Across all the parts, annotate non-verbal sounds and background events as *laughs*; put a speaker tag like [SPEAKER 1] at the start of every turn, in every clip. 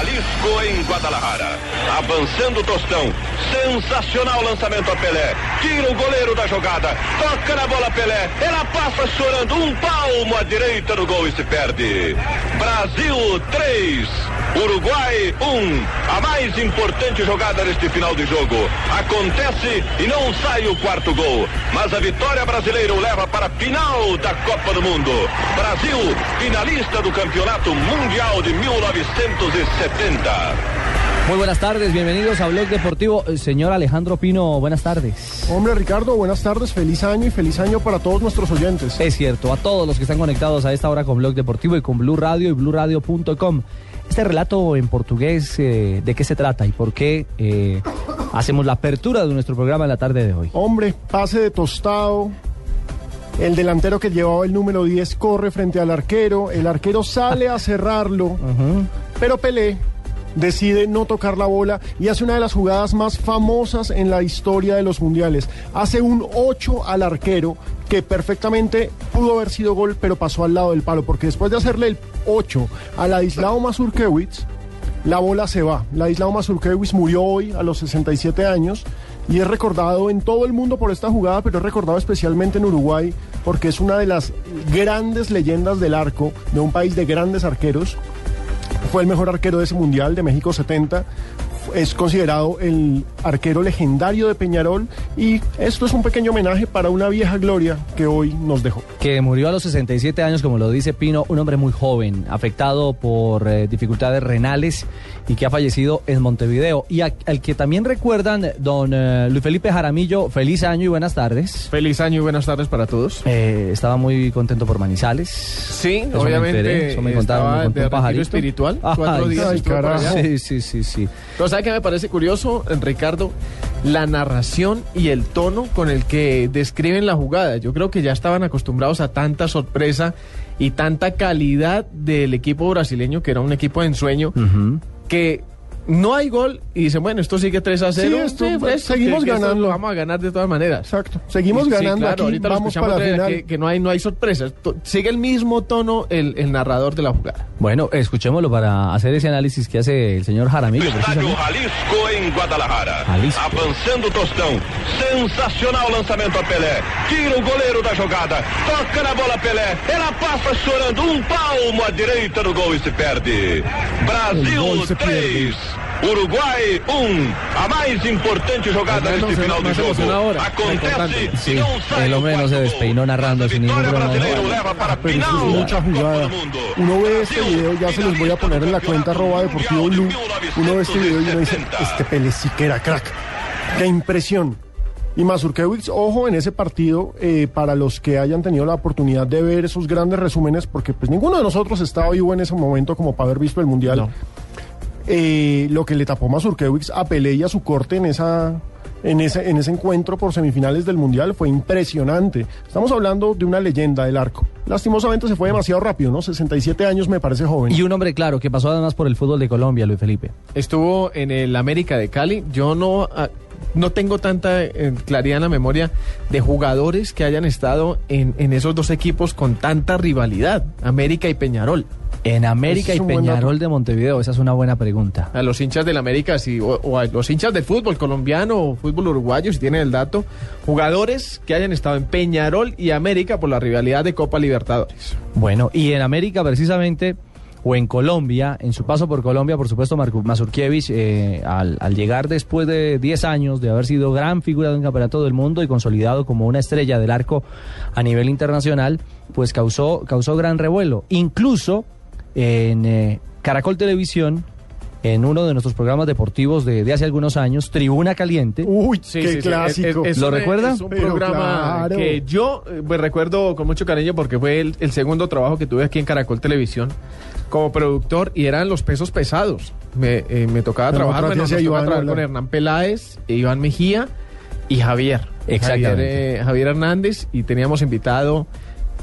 [SPEAKER 1] Jalisco em Guadalajara. Avançando Tostão. Sensacional lançamento a Pelé. Tira o goleiro da jogada. Toca na bola Pelé. Ela passa chorando. Um palmo à direita do gol e se perde. Brasil 3. Uruguai 1. A mais importante jogada neste final de jogo. Acontece e não sai o quarto gol. Mas a vitória brasileira o leva para a final da Copa do Mundo. Brasil, finalista do Campeonato Mundial de 1970.
[SPEAKER 2] Muy buenas tardes, bienvenidos a Blog Deportivo. Eh, Señor Alejandro Pino, buenas tardes.
[SPEAKER 3] Hombre Ricardo, buenas tardes, feliz año y feliz año para todos nuestros oyentes.
[SPEAKER 2] Es cierto, a todos los que están conectados a esta hora con Blog Deportivo y con Blue Radio y BlueRadio.com. Este relato en portugués, eh, ¿de qué se trata y por qué eh, hacemos la apertura de nuestro programa en la tarde de hoy?
[SPEAKER 3] Hombre, pase de tostado. El delantero que llevaba el número 10 corre frente al arquero, el arquero sale a cerrarlo, pero Pelé decide no tocar la bola y hace una de las jugadas más famosas en la historia de los mundiales. Hace un 8 al arquero que perfectamente pudo haber sido gol, pero pasó al lado del palo, porque después de hacerle el 8 a Ladislao Mazurkiewicz, la bola se va. Ladislao Mazurkiewicz murió hoy a los 67 años y es recordado en todo el mundo por esta jugada, pero es recordado especialmente en Uruguay porque es una de las grandes leyendas del arco de un país de grandes arqueros fue el mejor arquero de ese mundial de México 70. Es considerado el arquero legendario de Peñarol y esto es un pequeño homenaje para una vieja gloria que hoy nos dejó.
[SPEAKER 2] Que murió a los 67 años, como lo dice Pino, un hombre muy joven, afectado por eh, dificultades renales y que ha fallecido en Montevideo. Y a- al que también recuerdan, don eh, Luis Felipe Jaramillo, feliz año y buenas tardes.
[SPEAKER 4] Feliz año y buenas tardes para todos.
[SPEAKER 2] Eh, estaba muy contento por Manizales.
[SPEAKER 4] Sí,
[SPEAKER 2] Eso me
[SPEAKER 4] obviamente
[SPEAKER 2] enteré, eso me contaron,
[SPEAKER 4] estaba
[SPEAKER 2] me contó
[SPEAKER 4] de
[SPEAKER 2] un
[SPEAKER 4] espiritual.
[SPEAKER 2] Ay,
[SPEAKER 4] Cuatro días
[SPEAKER 3] ay, carajo.
[SPEAKER 4] allá.
[SPEAKER 2] Sí, sí, sí, sí.
[SPEAKER 4] Pero ¿sabe qué me parece curioso, Ricardo? La narración y el tono con el que describen la jugada. Yo creo que ya estaban acostumbrados a tanta sorpresa y tanta calidad del equipo brasileño, que era un equipo de ensueño, que no hay gol y dicen, bueno, esto sigue 3 a 0.
[SPEAKER 3] Sí, esto-
[SPEAKER 4] pues,
[SPEAKER 3] seguimos
[SPEAKER 4] que- que esto
[SPEAKER 3] ganando.
[SPEAKER 4] lo vamos a ganar de todas maneras.
[SPEAKER 3] Exacto. Seguimos
[SPEAKER 4] Sí,
[SPEAKER 3] ganando
[SPEAKER 4] claro,
[SPEAKER 3] aquí,
[SPEAKER 4] ahorita lo
[SPEAKER 3] vamos
[SPEAKER 4] escuchamos
[SPEAKER 3] para la final.
[SPEAKER 4] Que, que no, hay, no hay sorpresas. Sigue el mismo tono el, el narrador de la jugada.
[SPEAKER 2] Bueno, escuchémoslo para hacer ese análisis que hace el señor Jaramillo. Precisamente.
[SPEAKER 1] Jalisco em Guadalajara.
[SPEAKER 2] Jalisco.
[SPEAKER 1] Avançando o Tostão. Sensacional lançamento a Pelé. Tira o goleiro da jogada. Toca na bola Pelé. Ela passa chorando. Um palmo à direita do gol e se perde. Brasil
[SPEAKER 3] gol se
[SPEAKER 1] 3. Uruguai 1. A mais importante jogada
[SPEAKER 4] se-
[SPEAKER 1] final
[SPEAKER 4] más
[SPEAKER 1] de jogo. Acontece
[SPEAKER 4] Importante.
[SPEAKER 2] Sí,
[SPEAKER 1] e não sai
[SPEAKER 2] el
[SPEAKER 1] o
[SPEAKER 2] hombre no se despeinó narrando sin ningún problema.
[SPEAKER 1] brasileira o leva para a
[SPEAKER 3] Pero es mucha jugada.
[SPEAKER 1] do.
[SPEAKER 3] Uno ve este video, ya se los voy a poner en la cuenta arroba deportivo blue. Uno ve este video y uno dice, este Pelé sí que era crack. Qué impresión. Y Mazurkiewicz, ojo en ese partido, eh, para los que hayan tenido la oportunidad de ver esos grandes resúmenes, porque pues ninguno de nosotros estaba vivo en ese momento como para haber visto el Mundial. Eh, lo que le tapó Mazurkiewicz a Pelé y a su corte en esa... En ese, en ese encuentro por semifinales del Mundial fue impresionante. Estamos hablando de una leyenda del arco. Lastimosamente se fue demasiado rápido, ¿no? 67 años me parece joven.
[SPEAKER 2] Y un hombre claro que pasó además por el fútbol de Colombia, Luis Felipe.
[SPEAKER 4] Estuvo en el América de Cali. Yo no, ah, no tengo tanta eh, claridad en la memoria de jugadores que hayan estado en, en esos dos equipos con tanta rivalidad, América y Peñarol.
[SPEAKER 2] En América y Peñarol de Montevideo, esa es una buena pregunta.
[SPEAKER 4] A los hinchas del América sí, o, o a los hinchas del fútbol colombiano o fútbol uruguayo, si tienen el dato, jugadores que hayan estado en Peñarol y América por la rivalidad de Copa Libertadores.
[SPEAKER 2] Bueno, y en América precisamente o en Colombia, en su paso por Colombia, por supuesto, Mazurkiewicz, eh, al, al llegar después de 10 años de haber sido gran figura de un campeonato del mundo y consolidado como una estrella del arco a nivel internacional, pues causó, causó gran revuelo. Incluso en eh, Caracol Televisión, en uno de nuestros programas deportivos de, de hace algunos años, Tribuna Caliente.
[SPEAKER 3] Uy,
[SPEAKER 4] Sí,
[SPEAKER 3] qué
[SPEAKER 4] sí,
[SPEAKER 3] clásico.
[SPEAKER 4] es- es
[SPEAKER 2] ¿Lo
[SPEAKER 4] un-
[SPEAKER 2] recuerda?
[SPEAKER 4] Es un
[SPEAKER 3] Pero
[SPEAKER 4] programa
[SPEAKER 3] claro.
[SPEAKER 4] que yo eh, pues, recuerdo con mucho cariño porque fue el, el segundo trabajo que tuve aquí en Caracol Televisión como productor y eran los pesos pesados. Me, eh, me tocaba
[SPEAKER 3] Pero
[SPEAKER 4] trabajar, bueno, tocaba
[SPEAKER 3] Iván
[SPEAKER 4] trabajar con. Hernán Peláez, e Iván Mejía y Javier.
[SPEAKER 2] Exactamente.
[SPEAKER 4] Javier, eh, Javier Hernández y teníamos invitado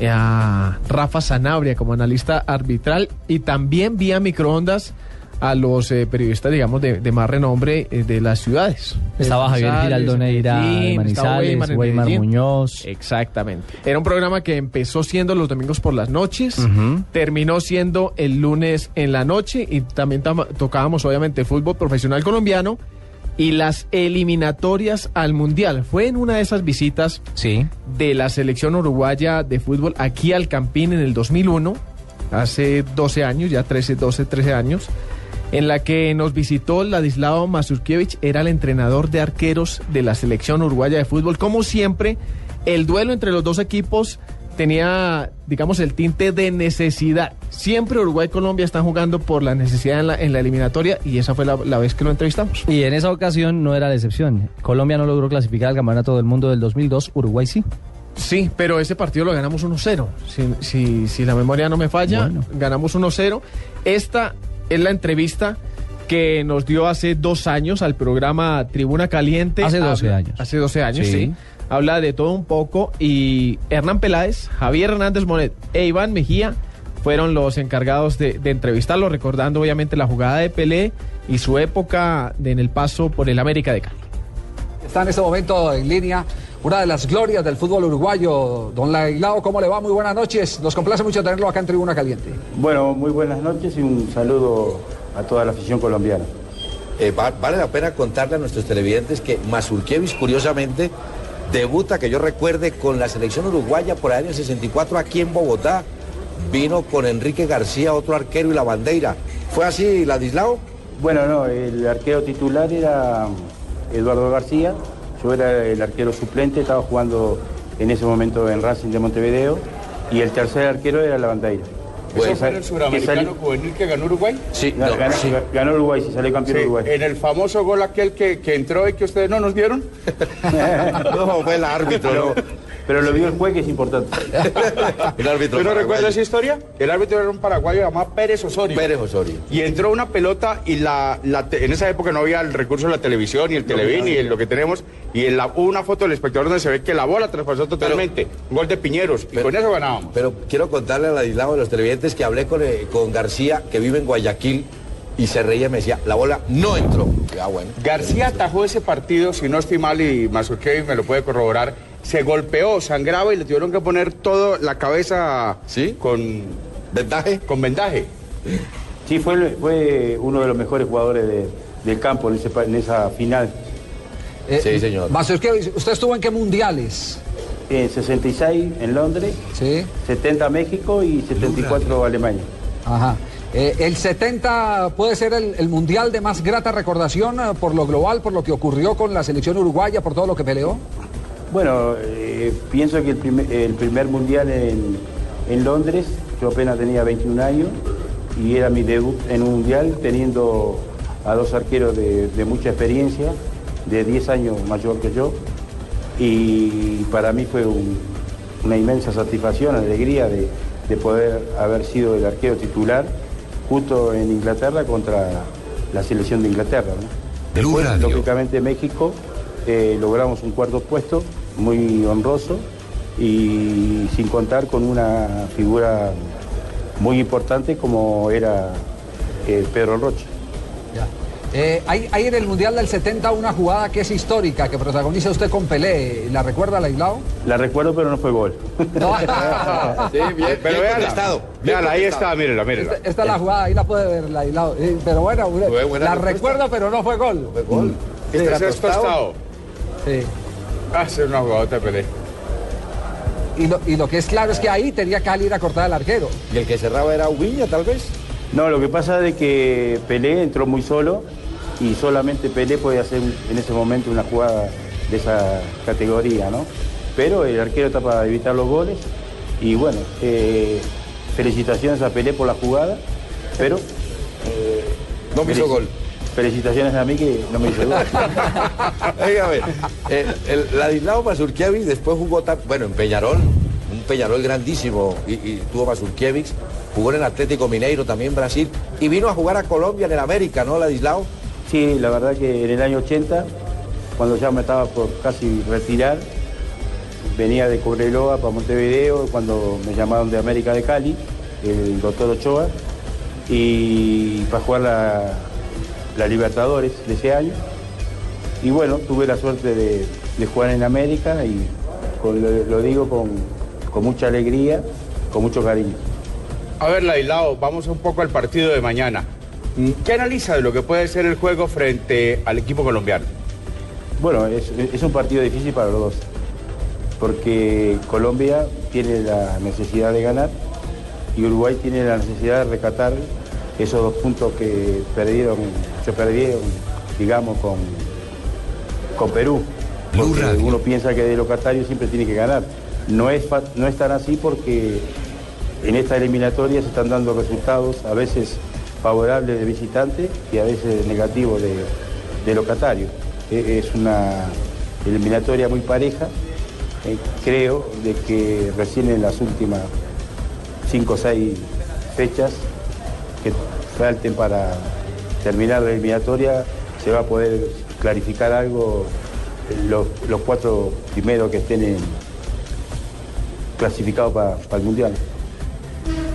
[SPEAKER 4] a Rafa Sanabria como analista arbitral y también vía microondas a los eh, periodistas, digamos, de, de más renombre eh, de las ciudades.
[SPEAKER 2] Estaba Javier Giraldo Neira Manizales,
[SPEAKER 4] Weimar.
[SPEAKER 2] Muñoz.
[SPEAKER 4] Exactamente. Era un programa que empezó siendo los domingos por las noches, terminó siendo el lunes en la noche y también tam- tocábamos obviamente fútbol profesional colombiano y las eliminatorias al mundial. Fue en una de esas visitas
[SPEAKER 2] Sí.
[SPEAKER 4] de la selección uruguaya de fútbol aquí al Campín en el 2001, hace 12 años, ya 13, 12, 13 años, en la que nos visitó Ladislao Mazurkiewicz, era el entrenador de arqueros de la selección uruguaya de fútbol. Como siempre, el duelo entre los dos equipos tenía, digamos, el tinte de necesidad. Siempre Uruguay y Colombia están jugando por la necesidad en la, en la eliminatoria y esa fue la, la vez que lo entrevistamos.
[SPEAKER 2] Y en esa ocasión no era la excepción. Colombia no logró clasificar al Campeonato del Mundo del 2002, Uruguay sí.
[SPEAKER 4] Sí, pero ese partido lo ganamos 1-0. Si, si, si la memoria no me falla,
[SPEAKER 2] Bueno.
[SPEAKER 4] ganamos 1-0. Esta es la entrevista que nos dio hace dos años al programa Tribuna Caliente.
[SPEAKER 2] Hace 12
[SPEAKER 4] Habla-
[SPEAKER 2] años.
[SPEAKER 4] Hace 12 años,
[SPEAKER 2] Sí.
[SPEAKER 4] sí. Habla de todo un poco y Hernán Peláez, Javier Hernández Monet e Iván Mejía fueron los encargados de, de entrevistarlo, recordando obviamente la jugada de Pelé y su época de- en el paso por el América de Cali.
[SPEAKER 5] Está en este momento en línea una de las glorias del fútbol uruguayo. Don Laislao, ¿cómo le va? Muy buenas noches. Nos complace mucho tenerlo acá en Tribuna Caliente.
[SPEAKER 6] Bueno, muy buenas noches y un saludo a toda la afición colombiana.
[SPEAKER 7] Eh, va- vale la pena contarle a nuestros televidentes que Mazurkiewicz, curiosamente, debuta, que yo recuerde, con la selección uruguaya por el año 64 aquí en Bogotá. Vino con Enrique García, otro arquero y la bandera. ¿Fue así, Ladislao?
[SPEAKER 6] Bueno, no, el arquero titular era Eduardo García, yo era el arquero suplente, estaba jugando en ese momento en Racing de Montevideo y el tercer arquero era la bandera.
[SPEAKER 7] Bueno,
[SPEAKER 6] Que sal- que salió-
[SPEAKER 8] juvenil que ganó Uruguay?
[SPEAKER 7] Sí,
[SPEAKER 6] ganó,
[SPEAKER 7] no, sí.
[SPEAKER 6] ganó Uruguay, sí, salió campeón
[SPEAKER 8] Sí,
[SPEAKER 6] Uruguay.
[SPEAKER 8] en el famoso gol aquel que, que entró y que ustedes no nos dieron. *laughs* *laughs*
[SPEAKER 7] No, fue el árbitro,
[SPEAKER 6] pero,
[SPEAKER 7] ¿no?
[SPEAKER 6] Pero lo vio el juez que es importante. *laughs*
[SPEAKER 7] El árbitro
[SPEAKER 8] ¿Tú no
[SPEAKER 7] paraguayo.
[SPEAKER 8] recuerdas esa historia? El árbitro era un paraguayo llamado Pérez Osorio.
[SPEAKER 7] Pérez Osorio.
[SPEAKER 8] Y entró una pelota y la, la te- en esa época no había el recurso de la televisión, ni el televín, ni el- lo que tenemos. Y en la, una foto del espectador donde se ve que la bola traspasó totalmente. Gol de Piñeros. y
[SPEAKER 7] pero-
[SPEAKER 8] con eso ganábamos.
[SPEAKER 7] Pero quiero contarle a Ladislao y a los televidentes que hablé con, eh, con García, que vive en Guayaquil, y se reía y me decía, la bola no entró. Ah, bueno.
[SPEAKER 8] García atajó ese partido, si no estoy mal, y Mazurkevich me lo puede corroborar. Se golpeó, sangraba y le tuvieron que poner toda la cabeza
[SPEAKER 7] ¿Sí?
[SPEAKER 8] con,
[SPEAKER 7] ¿Ventaje?
[SPEAKER 8] con vendaje.
[SPEAKER 6] Sí, fue, fue uno de los mejores jugadores de- del campo en, ese pa- en esa final.
[SPEAKER 5] Eh,
[SPEAKER 7] Sí, señor.
[SPEAKER 5] ¿usted estuvo en qué mundiales?
[SPEAKER 6] En 66 en Londres,
[SPEAKER 5] Sí.
[SPEAKER 6] 70 México y 74 Alemania.
[SPEAKER 5] Ajá. Eh, el 70 puede ser el, el mundial de más grata recordación eh, por lo global, por lo que ocurrió con la selección uruguaya, por todo lo que peleó.
[SPEAKER 6] Bueno, eh, pienso que el primer, el primer mundial en, en Londres, yo apenas tenía 21 años y era mi debut en un mundial teniendo a dos arqueros de, de mucha experiencia, de 10 años mayor que yo. Y para mí fue un- una inmensa satisfacción, alegría de, de poder haber sido el arquero titular justo en Inglaterra contra la selección de Inglaterra. Después, lógicamente, México eh, logramos un cuarto puesto, muy honroso, y sin contar con una figura muy importante como era eh, Pedro Rocha.
[SPEAKER 5] Eh, hay, hay en el mundial del 70 una jugada que es histórica, que protagoniza usted con Pelé. ¿La recuerda, Laislao?
[SPEAKER 6] La recuerdo, pero no fue gol.
[SPEAKER 5] No. *laughs*
[SPEAKER 7] Sí, bien,
[SPEAKER 8] Pero
[SPEAKER 7] bien contestado.
[SPEAKER 8] véala, ahí está, mírela, mírela.
[SPEAKER 5] Esta, esta es la jugada, ahí la puede ver, Laislao. Eh, pero bueno,
[SPEAKER 7] Fue
[SPEAKER 5] la
[SPEAKER 7] respuesta.
[SPEAKER 5] recuerdo, pero no fue gol.
[SPEAKER 7] Fue gol.
[SPEAKER 8] Este
[SPEAKER 7] Era
[SPEAKER 8] es
[SPEAKER 7] tostado.
[SPEAKER 8] tostado.
[SPEAKER 5] Sí.
[SPEAKER 8] Hace una jugadota de Pelé.
[SPEAKER 5] Y lo, y lo que es claro es que ahí tenía que salir a cortar al arquero.
[SPEAKER 7] Y el que cerraba era Ubiña, tal vez.
[SPEAKER 6] No, lo que pasa es que Pelé entró muy solo y solamente Pelé podía hacer en ese momento una jugada de esa categoría, ¿no? Pero el arquero está para evitar los goles y bueno, eh, felicitaciones a Pelé por la jugada, pero... eh,
[SPEAKER 7] No me hizo gol.
[SPEAKER 6] Felicitaciones a mí que no me hizo gol.
[SPEAKER 7] Dígame, *laughs* eh, el Ladislao Mazurkiewicz después jugó, tan- bueno, en Peñarol, un Peñarol grandísimo, y, y tuvo Mazurkiewicz, jugó en el Atlético Mineiro, también Brasil, y vino a jugar a Colombia en el América, ¿no, Ladislao?
[SPEAKER 6] Sí, la verdad que en el año 80, cuando ya me estaba por casi retirar, venía de Cobreloa para Montevideo, cuando me llamaron de América de Cali, el doctor Ochoa, y para jugar la, la Libertadores de ese año. Y bueno, tuve la suerte de, de jugar en América y con- lo, lo digo con, con mucha alegría, con mucho cariño.
[SPEAKER 8] A ver, Laislao, vamos un poco al partido de mañana. Mm, ¿Qué analiza de lo que puede ser el juego frente al equipo colombiano?
[SPEAKER 6] Bueno, es, es un partido difícil para los dos, porque Colombia tiene la necesidad de ganar y Uruguay tiene la necesidad de recatar esos dos puntos que perdieron, se perdieron, digamos, con, con Perú. Porque uno piensa que de locatario siempre tiene que ganar. No es, no es tan así porque en esta eliminatoria se están dando resultados a veces favorables de visitante y a veces negativos de, de locatario. E- Es una eliminatoria muy pareja. Eh, creo de que recién en las últimas cinco o seis fechas que falten para terminar la eliminatoria se va a poder clarificar algo los, cuatro primeros que estén clasificados para el Mundial.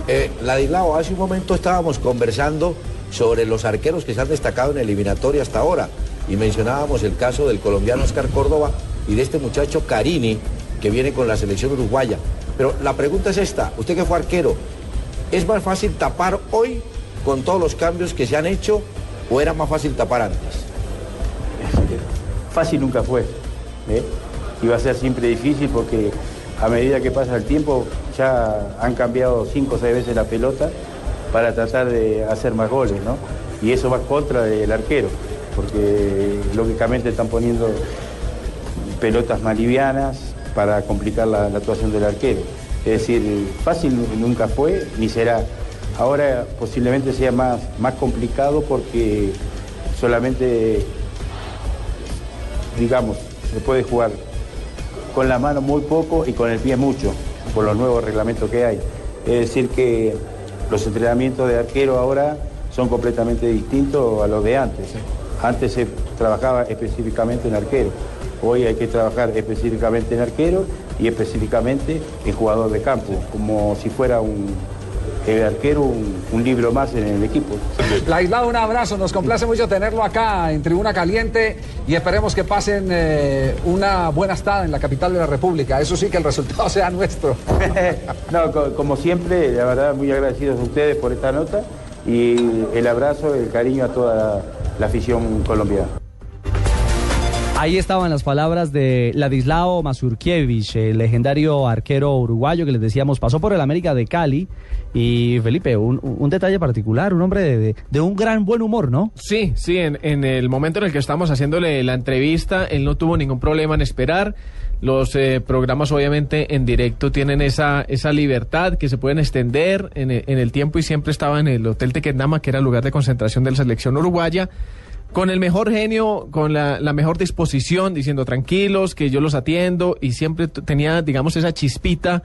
[SPEAKER 7] Eh, Ladislao, hace un momento estábamos conversando sobre los arqueros que se han destacado en eliminatoria hasta ahora y mencionábamos el caso del colombiano Oscar Córdoba y de este muchacho Carini que viene con la selección uruguaya. Pero la pregunta es esta, usted que fue arquero, ¿es más fácil tapar hoy con todos los cambios que se han hecho o era más fácil tapar antes?
[SPEAKER 6] Fácil nunca fue. ¿eh? Iba a ser siempre difícil porque a medida que pasa el tiempo ya han cambiado cinco o seis veces la pelota para tratar de hacer más goles, ¿no? Y eso va contra del arquero, porque lógicamente están poniendo pelotas más livianas para complicar la, la actuación del arquero. Es decir, fácil nunca fue ni será. Ahora posiblemente sea más, más complicado porque solamente digamos, se puede jugar con la mano muy poco y con el pie mucho, por los nuevos reglamentos que hay. Es decir, que los entrenamientos de arquero ahora son completamente distintos a los de antes. Antes se trabajaba específicamente en arquero, hoy hay que trabajar específicamente en arquero y específicamente en jugador de campo, como si fuera un el arquero un, un libro más en el equipo.
[SPEAKER 5] Laislao, un abrazo. Nos complace mucho tenerlo acá en Tribuna Caliente y esperemos que pasen eh, una buena estada en la capital de la República. Eso sí, que el resultado *laughs* sea nuestro. *laughs*
[SPEAKER 6] No, co- como siempre, la verdad, muy agradecidos a ustedes por esta nota y el abrazo, el cariño a toda la, la afición colombiana.
[SPEAKER 2] Ahí estaban las palabras de Ladislao Mazurkiewicz, el legendario arquero uruguayo que les decíamos pasó por el América de Cali. Y Felipe, un, detalle particular, un hombre de, de- un gran buen humor, ¿no?
[SPEAKER 4] Sí, sí, en, el momento en el que estamos haciéndole la entrevista, él no tuvo ningún problema en esperar. Los eh, programas obviamente en directo tienen esa, esa libertad que se pueden extender en el, en el tiempo y siempre estaba en el Hotel Tequendama, que era el lugar de concentración de la selección uruguaya, con el mejor genio, con la, la mejor disposición, diciendo tranquilos, que yo los atiendo y siempre tenía, digamos, esa chispita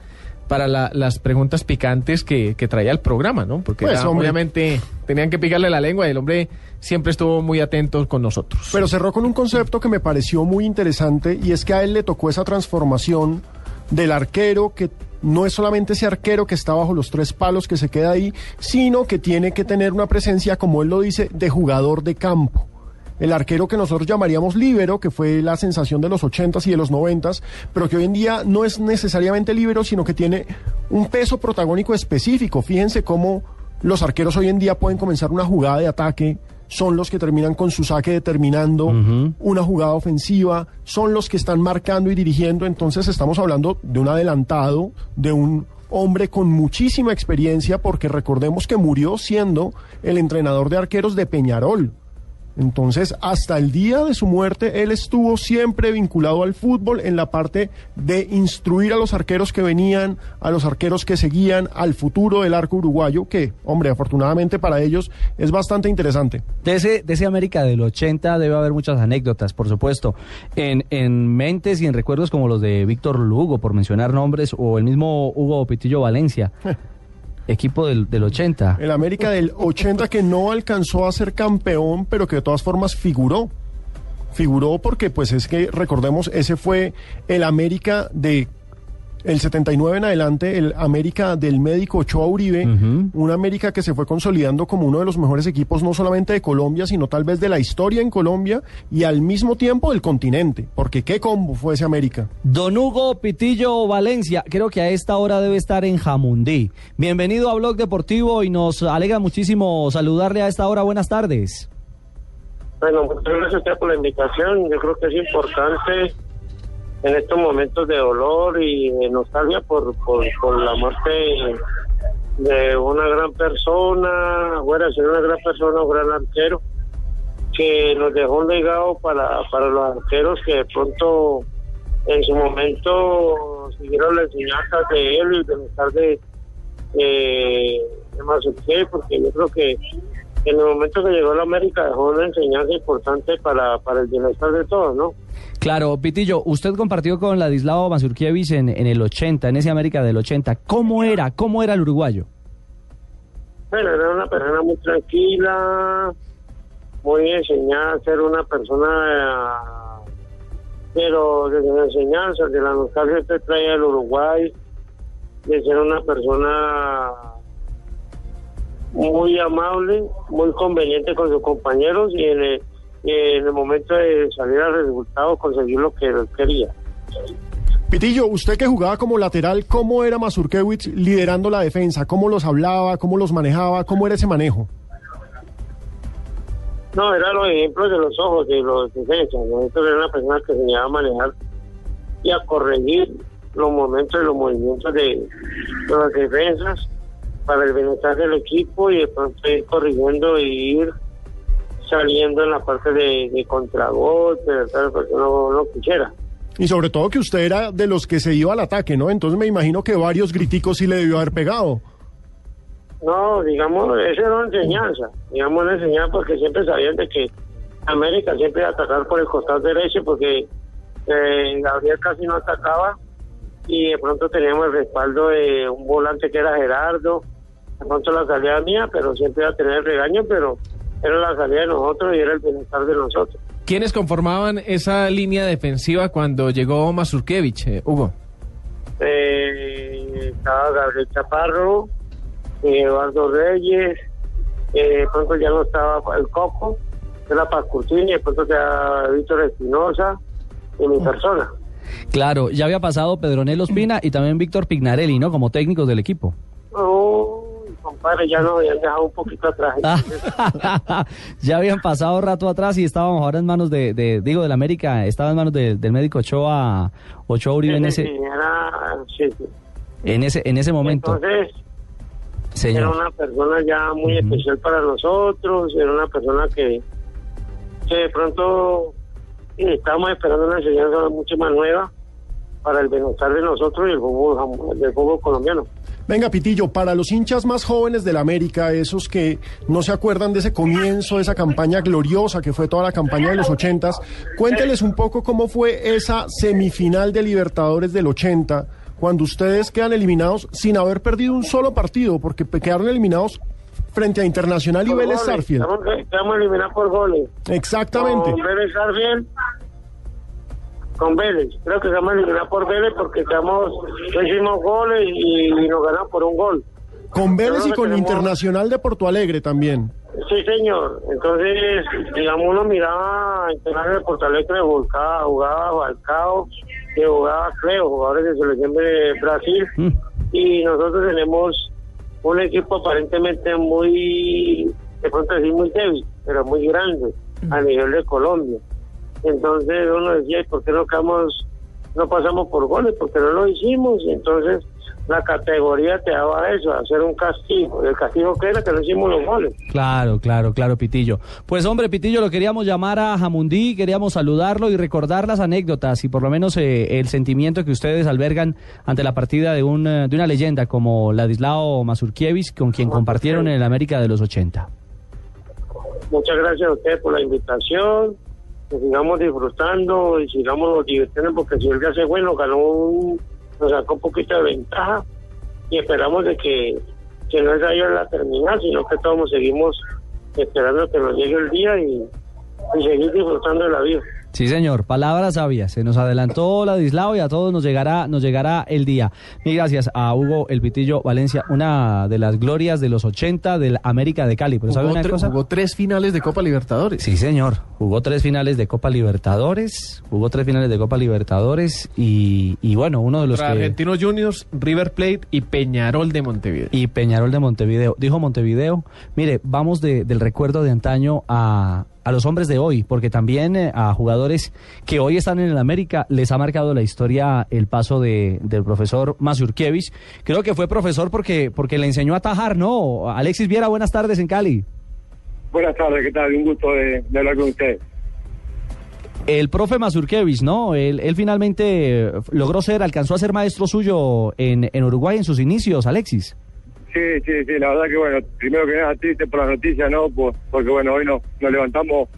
[SPEAKER 4] para la- las preguntas picantes que, que traía el programa, ¿no? Porque
[SPEAKER 3] Pues,
[SPEAKER 4] era, obviamente tenían que picarle la lengua y el hombre siempre estuvo muy atento con nosotros.
[SPEAKER 3] Pero cerró con un concepto que me pareció muy interesante y es que a él le tocó esa transformación del arquero que no es solamente ese arquero que está bajo los tres palos que se queda ahí, sino que tiene que tener una presencia, como él lo dice, de jugador de campo. El arquero que nosotros llamaríamos líbero, que fue la sensación de los 80s y de los 90s, pero que hoy en día no es necesariamente líbero, sino que tiene un peso protagónico específico. Fíjense cómo los arqueros hoy en día pueden comenzar una jugada de ataque, son los que terminan con su saque determinando una jugada ofensiva, son los que están marcando y dirigiendo, entonces estamos hablando de un adelantado, de un hombre con muchísima experiencia porque recordemos que murió siendo el entrenador de arqueros de Peñarol. Entonces, hasta el día de su muerte, él estuvo siempre vinculado al fútbol en la parte de instruir a los arqueros que venían, a los arqueros que seguían, al futuro del arco uruguayo, que, hombre, afortunadamente para ellos es bastante interesante.
[SPEAKER 2] De ese, de ese América del 80 debe haber muchas anécdotas, por supuesto, en, en mentes y en recuerdos como los de Víctor Lugo, por mencionar nombres, o el mismo Hugo Pitillo Valencia. *laughs* equipo del, del 80.
[SPEAKER 3] El América del 80 que no alcanzó a ser campeón, pero que de todas formas figuró. Figuró porque, pues es que, recordemos, ese fue el América de el 79 en adelante, el América del médico Ochoa Uribe, un América que se fue consolidando como uno de los mejores equipos no solamente de Colombia, sino tal vez de la historia en Colombia y al mismo tiempo del continente, porque qué combo fue ese América.
[SPEAKER 2] Don Hugo Pitillo Valencia, creo que a esta hora debe estar en Jamundí. Bienvenido a Blog Deportivo y nos alegra muchísimo saludarle a esta hora. Buenas tardes.
[SPEAKER 9] Bueno, muchas gracias a usted por la invitación. Yo creo que es importante en estos momentos de dolor y de nostalgia por, por, la muerte de una gran persona, fuera ser una gran persona, un gran arquero, que nos dejó un legado para, para los arqueros que de pronto en su momento siguieron las enseñanzas de él y el bienestar de, de, de porque yo creo que en el momento que llegó a la América dejó una enseñanza importante para, para el bienestar de todos, ¿no?
[SPEAKER 2] Claro, Pitillo, usted compartió con Ladislao Mazurkiewicz en, en el 80, en ese América del 80. ¿Cómo era? ¿Cómo era el uruguayo?
[SPEAKER 9] Bueno, era una persona muy tranquila, muy enseñada a ser una persona, pero desde la enseñanza, de la nostalgia que trae el Uruguay, de ser una persona muy amable, muy conveniente con sus compañeros y en el, y en el momento de salir al resultado conseguir lo que él quería.
[SPEAKER 3] Pitillo, usted que jugaba como lateral, ¿cómo era Mazurkewicz liderando la defensa? ¿Cómo los hablaba? ¿Cómo los manejaba? ¿Cómo era ese manejo?
[SPEAKER 9] No, era los ejemplos de los ojos de los defensas. Nosotros era una persona que enseñaba a manejar y a corregir los momentos y los movimientos de, de las defensas para el bienestar del equipo y de pronto ir corrigiendo y ir saliendo en la parte de, de contragolpe, porque no, no quisiera.
[SPEAKER 3] Y sobre todo que usted era de los que se iba al ataque, ¿no? Entonces me imagino que varios griticos sí le debió haber pegado.
[SPEAKER 9] No, digamos, esa era una enseñanza, digamos una enseñanza porque siempre sabían de que América siempre iba a atacar por el costado derecho porque eh, Gabriel casi no atacaba y de pronto teníamos el respaldo de un volante que era Gerardo, de pronto la salida mía, pero siempre iba a tener el regaño, pero era la salida de nosotros y era el bienestar de nosotros.
[SPEAKER 4] ¿Quiénes conformaban esa línea defensiva cuando llegó Mazurkevich, eh, Hugo?
[SPEAKER 9] Eh, estaba Gabriel Chaparro, eh, Eduardo Reyes, eh, pronto ya no estaba el Coco, era Pascurtini, de pronto ya Víctor Espinosa y mi persona.
[SPEAKER 2] Claro, ya había pasado Pedronel Ospina y también Víctor Pignarelli, ¿no? Como técnicos del equipo.
[SPEAKER 9] Uy, compadre, ya nos habían dejado un poquito atrás. *laughs*
[SPEAKER 2] ya habían pasado rato atrás y estábamos ahora en manos de, de digo, del América, estaba en manos de- del médico Ochoa, Ochoa Uribe en ese,
[SPEAKER 9] Sí, era- sí,
[SPEAKER 2] en ese, en ese momento.
[SPEAKER 9] Entonces,
[SPEAKER 2] Señor.
[SPEAKER 9] era una persona ya muy especial para nosotros, era una persona que, que de pronto eh, estábamos esperando una enseñanza mucho más nueva para el bienestar de nosotros y el fútbol, del fútbol colombiano.
[SPEAKER 3] Venga, Pitillo, para los hinchas más jóvenes del América, esos que no se acuerdan de ese comienzo, de esa campaña gloriosa que fue toda la campaña de los ochentas, cuénteles un poco cómo fue esa semifinal de Libertadores del 80, cuando ustedes quedan eliminados sin haber perdido un solo partido, porque quedaron eliminados frente a Internacional y Vélez Sarfield.
[SPEAKER 9] Estamos, estamos eliminados por goles.
[SPEAKER 3] Exactamente.
[SPEAKER 9] Vélez Sarfield, con Vélez. Creo que estamos eliminados por Vélez porque estamos, no hicimos goles y, nos ganamos por un gol.
[SPEAKER 3] Con Vélez y con
[SPEAKER 9] tenemos-
[SPEAKER 3] Internacional de Porto Alegre también.
[SPEAKER 9] Sí, señor. Entonces, digamos, uno miraba a Internacional de Porto Alegre, jugaba, jugaba Falcao, que jugaba Creo, jugadores de selección de Brasil. Y nosotros tenemos un equipo aparentemente muy, de pronto decir muy débil, pero muy grande a nivel de Colombia. Entonces uno decía, ¿y ¿por qué no quedamos, no pasamos por goles? Porque no lo hicimos. Y entonces la categoría te daba eso, hacer un castigo. El castigo que era que no hicimos los goles.
[SPEAKER 2] Claro, claro, claro, Pitillo. Pues hombre, Pitillo, lo queríamos llamar a Jamundí, queríamos saludarlo y recordar las anécdotas y por lo menos eh, el sentimiento que ustedes albergan ante la partida de, un, eh, de una leyenda como Ladislao Mazurkiewicz, con quien compartieron en el América de los 80.
[SPEAKER 9] Muchas gracias a ustedes por la invitación. Que sigamos disfrutando y sigamos divirtiendo porque si el día se bueno, ganó un, nos sacó un poquito de ventaja y esperamos de que, que no sea yo la terminal, sino que todos seguimos esperando que nos llegue el día y, y seguir disfrutando de la vida.
[SPEAKER 2] Sí, señor, palabras sabias. Se nos adelantó Ladislao y a todos nos llegará, nos llegará el día. Mil gracias a Hugo El Pitillo Valencia, una de las glorias de los 80 del América de Cali. Pero ¿sabe
[SPEAKER 4] Jugó,
[SPEAKER 2] una
[SPEAKER 4] tre-
[SPEAKER 2] cosa?
[SPEAKER 4] jugó tres finales de Copa Libertadores.
[SPEAKER 2] Sí, señor. Jugó tres finales de Copa Libertadores, jugó tres finales de Copa Libertadores y, y bueno, uno de los que...
[SPEAKER 4] Argentinos Juniors, River Plate y Peñarol de Montevideo.
[SPEAKER 2] Y Peñarol de Montevideo. Dijo Montevideo, mire, vamos de- del recuerdo de antaño a, a los hombres de hoy, porque también eh, a jugadores que hoy están en el América les ha marcado la historia el paso de, del profesor Mazurkiewicz. Creo que fue profesor porque, porque le enseñó a tajar, ¿no? Alexis Viera, buenas tardes en Cali.
[SPEAKER 10] Buenas tardes, ¿qué tal? Un gusto de, de hablar con usted.
[SPEAKER 2] El profe Mazurkiewicz, ¿no? Él, él finalmente eh, logró ser, alcanzó a ser maestro suyo en, en Uruguay en sus inicios, Alexis.
[SPEAKER 10] Sí, sí, sí, la verdad que bueno, primero que nada triste por las noticias, ¿no? Por- porque bueno, hoy nos, nos levantamos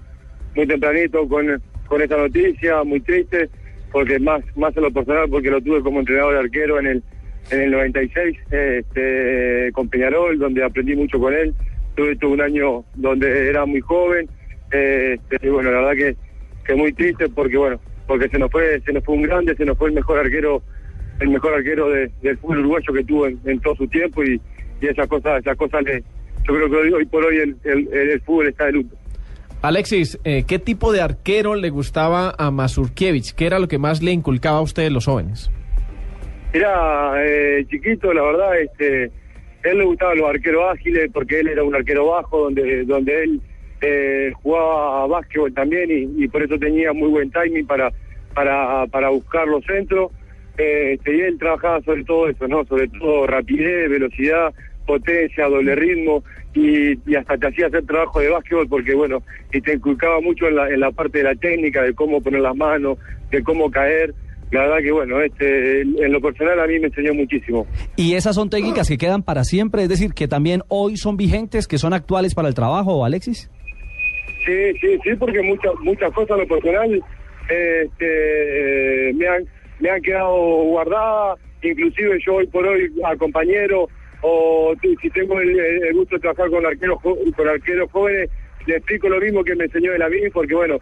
[SPEAKER 10] muy tempranito con, con esta noticia, muy triste, porque más más en lo personal, porque lo tuve como entrenador de arquero en el en el 96 este, con Peñarol, donde aprendí mucho con él. Tuve, tuve un año donde era muy joven, este, y bueno, la verdad que, que muy triste porque bueno, porque se nos fue se nos fue un grande, se nos fue el mejor arquero el mejor arquero de- del fútbol uruguayo que tuvo en, en todo su tiempo y, y esas cosas esas cosas le, yo creo que hoy por hoy el, el, el fútbol está de luto.
[SPEAKER 4] Alexis, eh, ¿qué tipo de arquero le gustaba a Mazurkiewicz? ¿Qué era lo que más le inculcaba a ustedes los jóvenes?
[SPEAKER 10] Era eh, chiquito, la verdad, este, él le gustaban los arqueros ágiles porque él era un arquero bajo, donde, donde él eh, jugaba a básquetbol también y, y por eso tenía muy buen timing para, para, para buscar los centros. Eh, este, y él trabajaba sobre todo eso, ¿no? Sobre todo rapidez, velocidad, potencia, doble ritmo y, y hasta te hacía hacer trabajo de básquetbol porque, bueno, y te inculcaba mucho en la, en la parte de la técnica, de cómo poner las manos, de cómo caer. La verdad que, bueno, este, en lo personal a mí me enseñó muchísimo.
[SPEAKER 2] Y esas son técnicas que quedan para siempre, es decir, que también hoy son vigentes, que son actuales para el trabajo, Alexis.
[SPEAKER 10] Sí, sí, sí, porque muchas muchas cosas en lo personal este, me, han, me han quedado guardadas, inclusive yo hoy por hoy a compañeros o si tengo el, gusto de trabajar con arqueros con arqueros jóvenes, le explico lo mismo que me enseñó el mí porque bueno,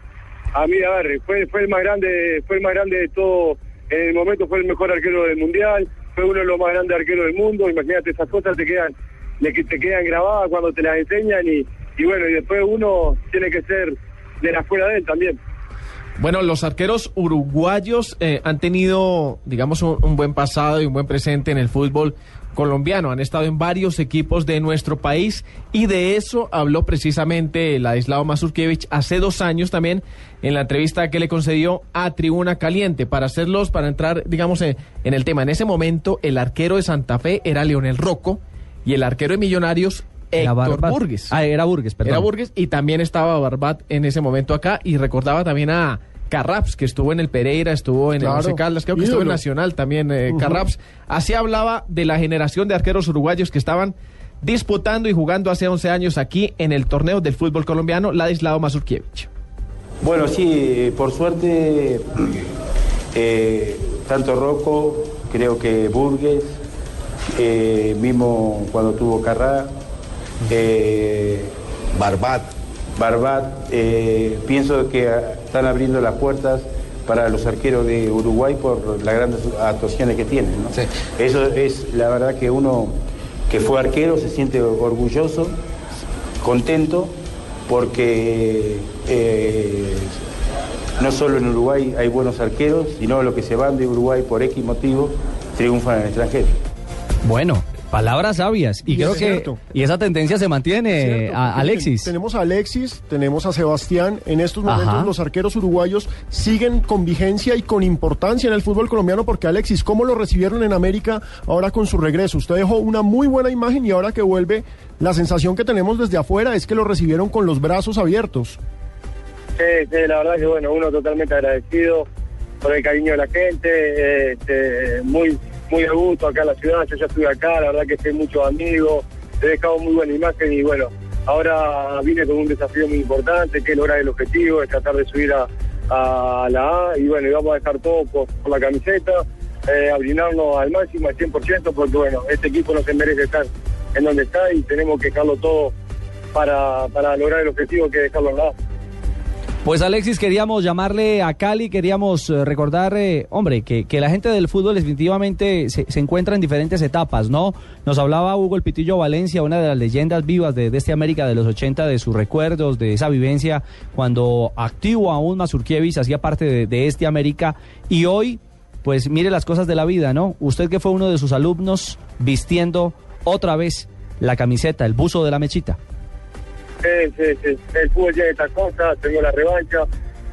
[SPEAKER 10] a mí a ver, fue, fue el más grande, fue el más grande de todo, en el momento fue el mejor arquero del mundial, fue uno de los más grandes arqueros del mundo, imagínate esas cosas te quedan, te quedan grabadas cuando te las enseñan y, y bueno, y después uno tiene que ser de la escuela de él también.
[SPEAKER 4] Bueno, los arqueros uruguayos eh, han tenido, digamos, un buen pasado y un buen presente en el fútbol colombiano. Han estado en varios equipos de nuestro país y de eso habló precisamente Ladislao Mazurkiewicz hace dos años también en la entrevista que le concedió a Tribuna Caliente para hacerlos, para entrar, digamos, en, en el tema. En ese momento, el arquero de Santa Fe era Leonel Rocco y el arquero de Millonarios
[SPEAKER 2] Era
[SPEAKER 4] Héctor. Burgues.
[SPEAKER 2] Ah, era Burgues, perdón.
[SPEAKER 4] Era Burgues y también estaba Barbat en ese momento acá y recordaba también a Carraps, que estuvo en el Pereira, estuvo en
[SPEAKER 3] Claro.
[SPEAKER 4] el Once Caldas, creo que estuvo en. Nacional también, eh. Carraps. Así hablaba de la generación de arqueros uruguayos que estaban disputando y jugando hace 11 años aquí en el torneo del fútbol colombiano, Ladislao Mazurkiewicz.
[SPEAKER 6] Bueno, sí, por suerte, eh, tanto Rocco, creo que Burgues, eh, mismo cuando tuvo Carrá, eh,
[SPEAKER 7] Barbat.
[SPEAKER 6] Barbat, eh, pienso que están abriendo las puertas para los arqueros de Uruguay por las grandes actuaciones que tienen. ¿no? Eso es la verdad que uno que fue arquero se siente orgulloso, contento, porque eh, no solo en Uruguay hay buenos arqueros, sino los que se van de Uruguay por X motivo triunfan en el extranjero.
[SPEAKER 2] Bueno, Palabras sabias. Y,
[SPEAKER 3] Y
[SPEAKER 2] creo
[SPEAKER 3] es
[SPEAKER 2] que
[SPEAKER 3] cierto.
[SPEAKER 2] y esa tendencia se mantiene,
[SPEAKER 3] Cierto,
[SPEAKER 2] a-
[SPEAKER 3] porque
[SPEAKER 2] Alexis.
[SPEAKER 3] Tenemos a Alexis, tenemos a Sebastián. En estos momentos
[SPEAKER 2] Ajá.
[SPEAKER 3] los arqueros uruguayos siguen con vigencia y con importancia en el fútbol colombiano porque Alexis, ¿cómo lo recibieron en América ahora con su regreso? Usted dejó una muy buena imagen y ahora que vuelve, la sensación que tenemos desde afuera es que lo recibieron con los brazos abiertos.
[SPEAKER 10] Sí, sí, la verdad que bueno, uno totalmente agradecido por el cariño de la gente, este, muy muy a gusto acá en la ciudad, yo ya estuve acá, la verdad que tengo muchos amigos, he dejado muy buena imagen y bueno, ahora vine con un desafío muy importante que es lograr el objetivo, es tratar de subir a, a la A y bueno, y vamos a dejar todo por, la camiseta, eh, abrinarnos al máximo, al 100%, porque bueno, este equipo no se merece estar en donde está y tenemos que dejarlo todo para, para lograr el objetivo que es dejarlo en la A.
[SPEAKER 2] Pues Alexis, queríamos llamarle a Cali, queríamos eh, recordar, eh, hombre, que, la gente del fútbol definitivamente se, encuentra en diferentes etapas, ¿no? Nos hablaba Hugo El Pitillo Valencia, una de las leyendas vivas de, este América de los 80, de sus recuerdos, de esa vivencia, cuando activo aún Mazurkiewicz hacía parte de este América y hoy, pues mire las cosas de la vida, ¿no? Usted que fue uno de sus alumnos vistiendo otra vez la camiseta, el buzo de la mechita.
[SPEAKER 10] Sí, sí, sí. El fútbol tiene estas cosas, tengo la revancha.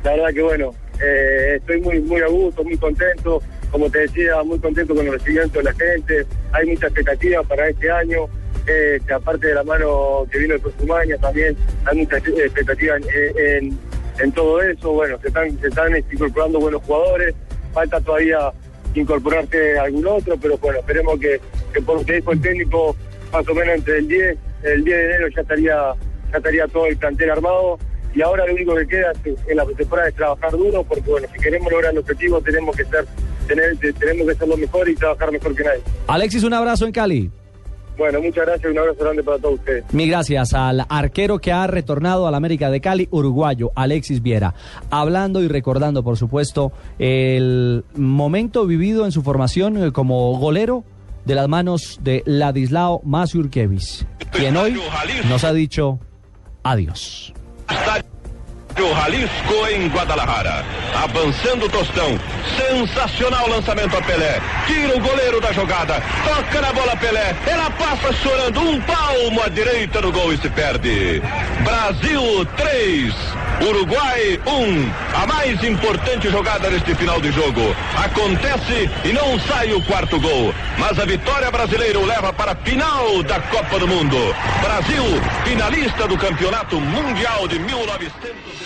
[SPEAKER 10] La verdad que bueno, eh, estoy muy muy a gusto, muy contento. Como te decía, muy contento con el recibimiento de la gente. Hay mucha expectativa para este año. Eh, aparte de la mano que vino de Costumaña también hay mucha expectativa en, en- todo eso. Bueno, se están, se están incorporando buenos jugadores. Falta todavía incorporarse algún otro, pero bueno, esperemos que, que por lo que dijo el técnico, más o menos entre el 10, el 10 de enero ya estaría ya estaría todo el plantel armado y ahora lo único que queda es- en la temporada es trabajar duro porque bueno si queremos lograr el objetivo tenemos que ser tener, tenemos que ser lo mejor y trabajar mejor que nadie
[SPEAKER 2] Alexis, un abrazo en Cali.
[SPEAKER 10] bueno muchas gracias y un abrazo grande para todos ustedes
[SPEAKER 2] Mil gracias al arquero que ha retornado al América de Cali, uruguayo, Alexis Viera. Hablando y recordando, por supuesto, el momento vivido en su formación eh, como golero de las manos de Ladislao Mazurkiewicz, quien hoy nos ha dicho adiós.
[SPEAKER 1] O Jalisco em Guadalajara. Avançando Tostão. Sensacional lançamento a Pelé. Tira o goleiro da jogada. Toca na bola Pelé. Ela passa chorando. Um palmo à direita do gol e se perde. Brasil 3. Uruguai 1. A mais importante jogada neste final de jogo. Acontece e não sai o quarto gol. Mas a vitória brasileira o leva para a final da Copa do Mundo. Brasil, finalista do Campeonato Mundial de 1900.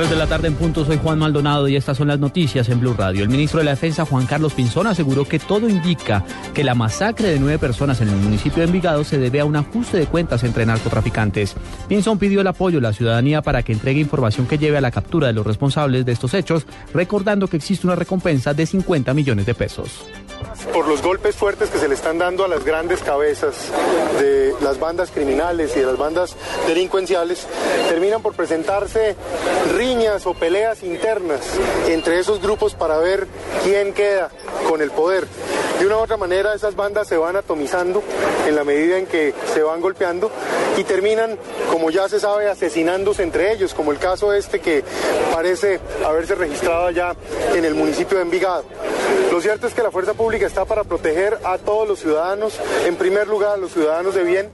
[SPEAKER 11] 3 de la tarde en punto, soy Juan Maldonado y estas son las noticias en Blue Radio. El ministro de la Defensa, Juan Carlos Pinzón, aseguró que todo indica que la masacre de nueve personas en el municipio de Envigado se debe a un ajuste de cuentas entre narcotraficantes. Pinzón pidió el apoyo de la ciudadanía para que entregue información que lleve a la captura de los responsables de estos hechos, recordando que existe una recompensa de 50 millones de pesos.
[SPEAKER 12] Por los golpes fuertes que se le están dando a las grandes cabezas de las bandas criminales y de las bandas delincuenciales, terminan por presentarse riñas o peleas internas entre esos grupos para ver quién queda con el poder. De una u otra manera esas bandas se van atomizando en la medida en que se van golpeando y terminan, como ya se sabe, asesinándose entre ellos, como el caso este que parece haberse registrado allá en el municipio de Envigado. Lo cierto es que la fuerza pública está para proteger a todos los ciudadanos, en primer lugar a los ciudadanos de bien.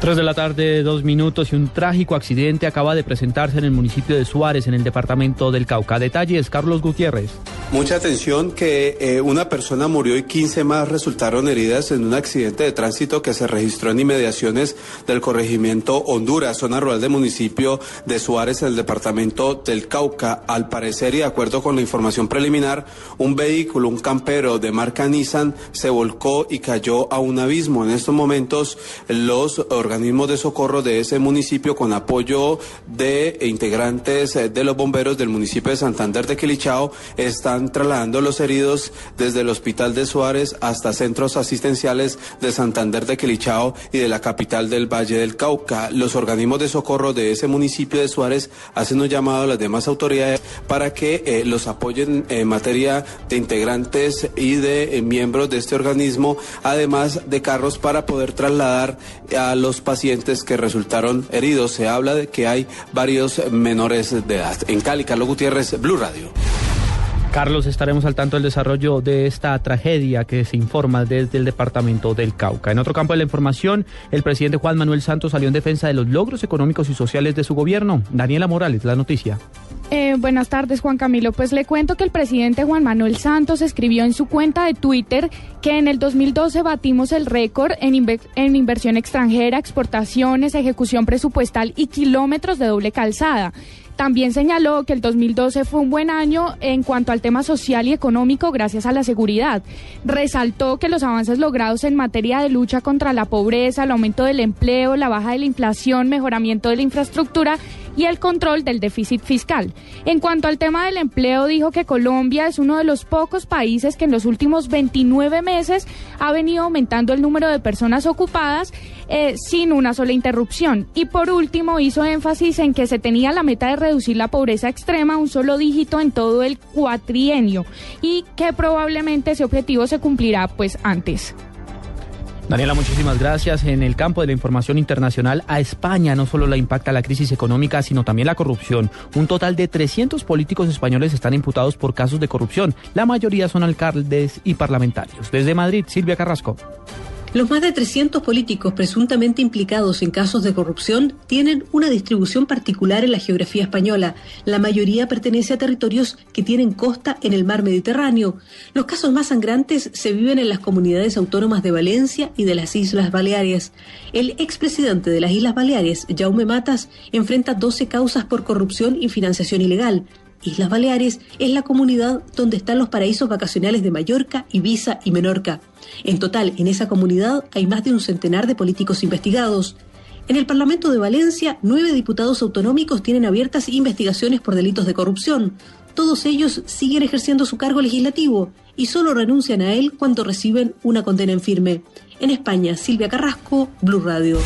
[SPEAKER 11] 3 de la tarde, dos minutos y un trágico accidente acaba de presentarse en el municipio de Suárez, en el departamento del Cauca. Detalles, Carlos Gutiérrez.
[SPEAKER 13] Mucha atención que eh, una persona murió y 15 más resultaron heridas en un accidente de tránsito que se registró en inmediaciones del corregimiento Honduras, zona rural del municipio de Suárez, en el departamento del Cauca. Al parecer y de acuerdo con la información preliminar, un vehículo, un campero de marca Nissan, se volcó y cayó a un abismo. En estos momentos, los organismos de socorro de ese municipio con apoyo de integrantes eh, de los bomberos del municipio de Santander de Quilichao están trasladando los heridos desde el hospital de Suárez hasta centros asistenciales de Santander de Quilichao y de la capital del Valle del Cauca. Los organismos de socorro de ese municipio de Suárez hacen un llamado a las demás autoridades para que eh, los apoyen en materia de integrantes y de eh, miembros de este organismo, además de carros para poder trasladar a los pacientes que resultaron heridos. Se habla de que hay varios menores de edad. En Cali, Carlos Gutiérrez, Blue Radio.
[SPEAKER 11] Carlos, estaremos al tanto del desarrollo de esta tragedia que se informa desde el departamento del Cauca. En otro campo de la información, el presidente Juan Manuel Santos salió en defensa de los logros económicos y sociales de su gobierno. Daniela Morales, la noticia.
[SPEAKER 14] Eh, buenas tardes, Juan Camilo. Pues le cuento que el presidente Juan Manuel Santos escribió en su cuenta de Twitter que en el 2012 batimos el récord en, inve- en inversión extranjera, exportaciones, ejecución presupuestal y kilómetros de doble calzada. También señaló que el 2012 fue un buen año en cuanto al tema social y económico gracias a la seguridad. Resaltó que los avances logrados en materia de lucha contra la pobreza, el aumento del empleo, la baja de la inflación, mejoramiento de la infraestructura y el control del déficit fiscal. En cuanto al tema del empleo, dijo que Colombia es uno de los pocos países que en los últimos 29 meses ha venido aumentando el número de personas ocupadas eh, sin una sola interrupción. Y por último, hizo énfasis en que se tenía la meta de reducir la pobreza extrema a un solo dígito en todo el cuatrienio y que probablemente ese objetivo se cumplirá pues antes.
[SPEAKER 11] Daniela, muchísimas gracias. En el campo de la información internacional, a España no solo la impacta la crisis económica, sino también la corrupción. Un total de 300 políticos españoles están imputados por casos de corrupción. La mayoría son alcaldes y parlamentarios. Desde Madrid, Silvia Carrasco.
[SPEAKER 15] Los más de 300 políticos presuntamente implicados en casos de corrupción tienen una distribución particular en la geografía española. La mayoría pertenece a territorios que tienen costa en el mar Mediterráneo. Los casos más sangrantes se viven en las comunidades autónomas de Valencia y de las Islas Baleares. El expresidente de las Islas Baleares, Jaume Matas, enfrenta 12 causas por corrupción y financiación ilegal. Islas Baleares es la comunidad donde están los paraísos vacacionales de Mallorca, Ibiza y Menorca. En total, en esa comunidad hay más de un centenar de políticos investigados. En el Parlamento de Valencia, nueve diputados autonómicos tienen abiertas investigaciones por delitos de corrupción. Todos ellos siguen ejerciendo su cargo legislativo y solo renuncian a él cuando reciben una condena en firme. En España, Silvia Carrasco, Blue Radio.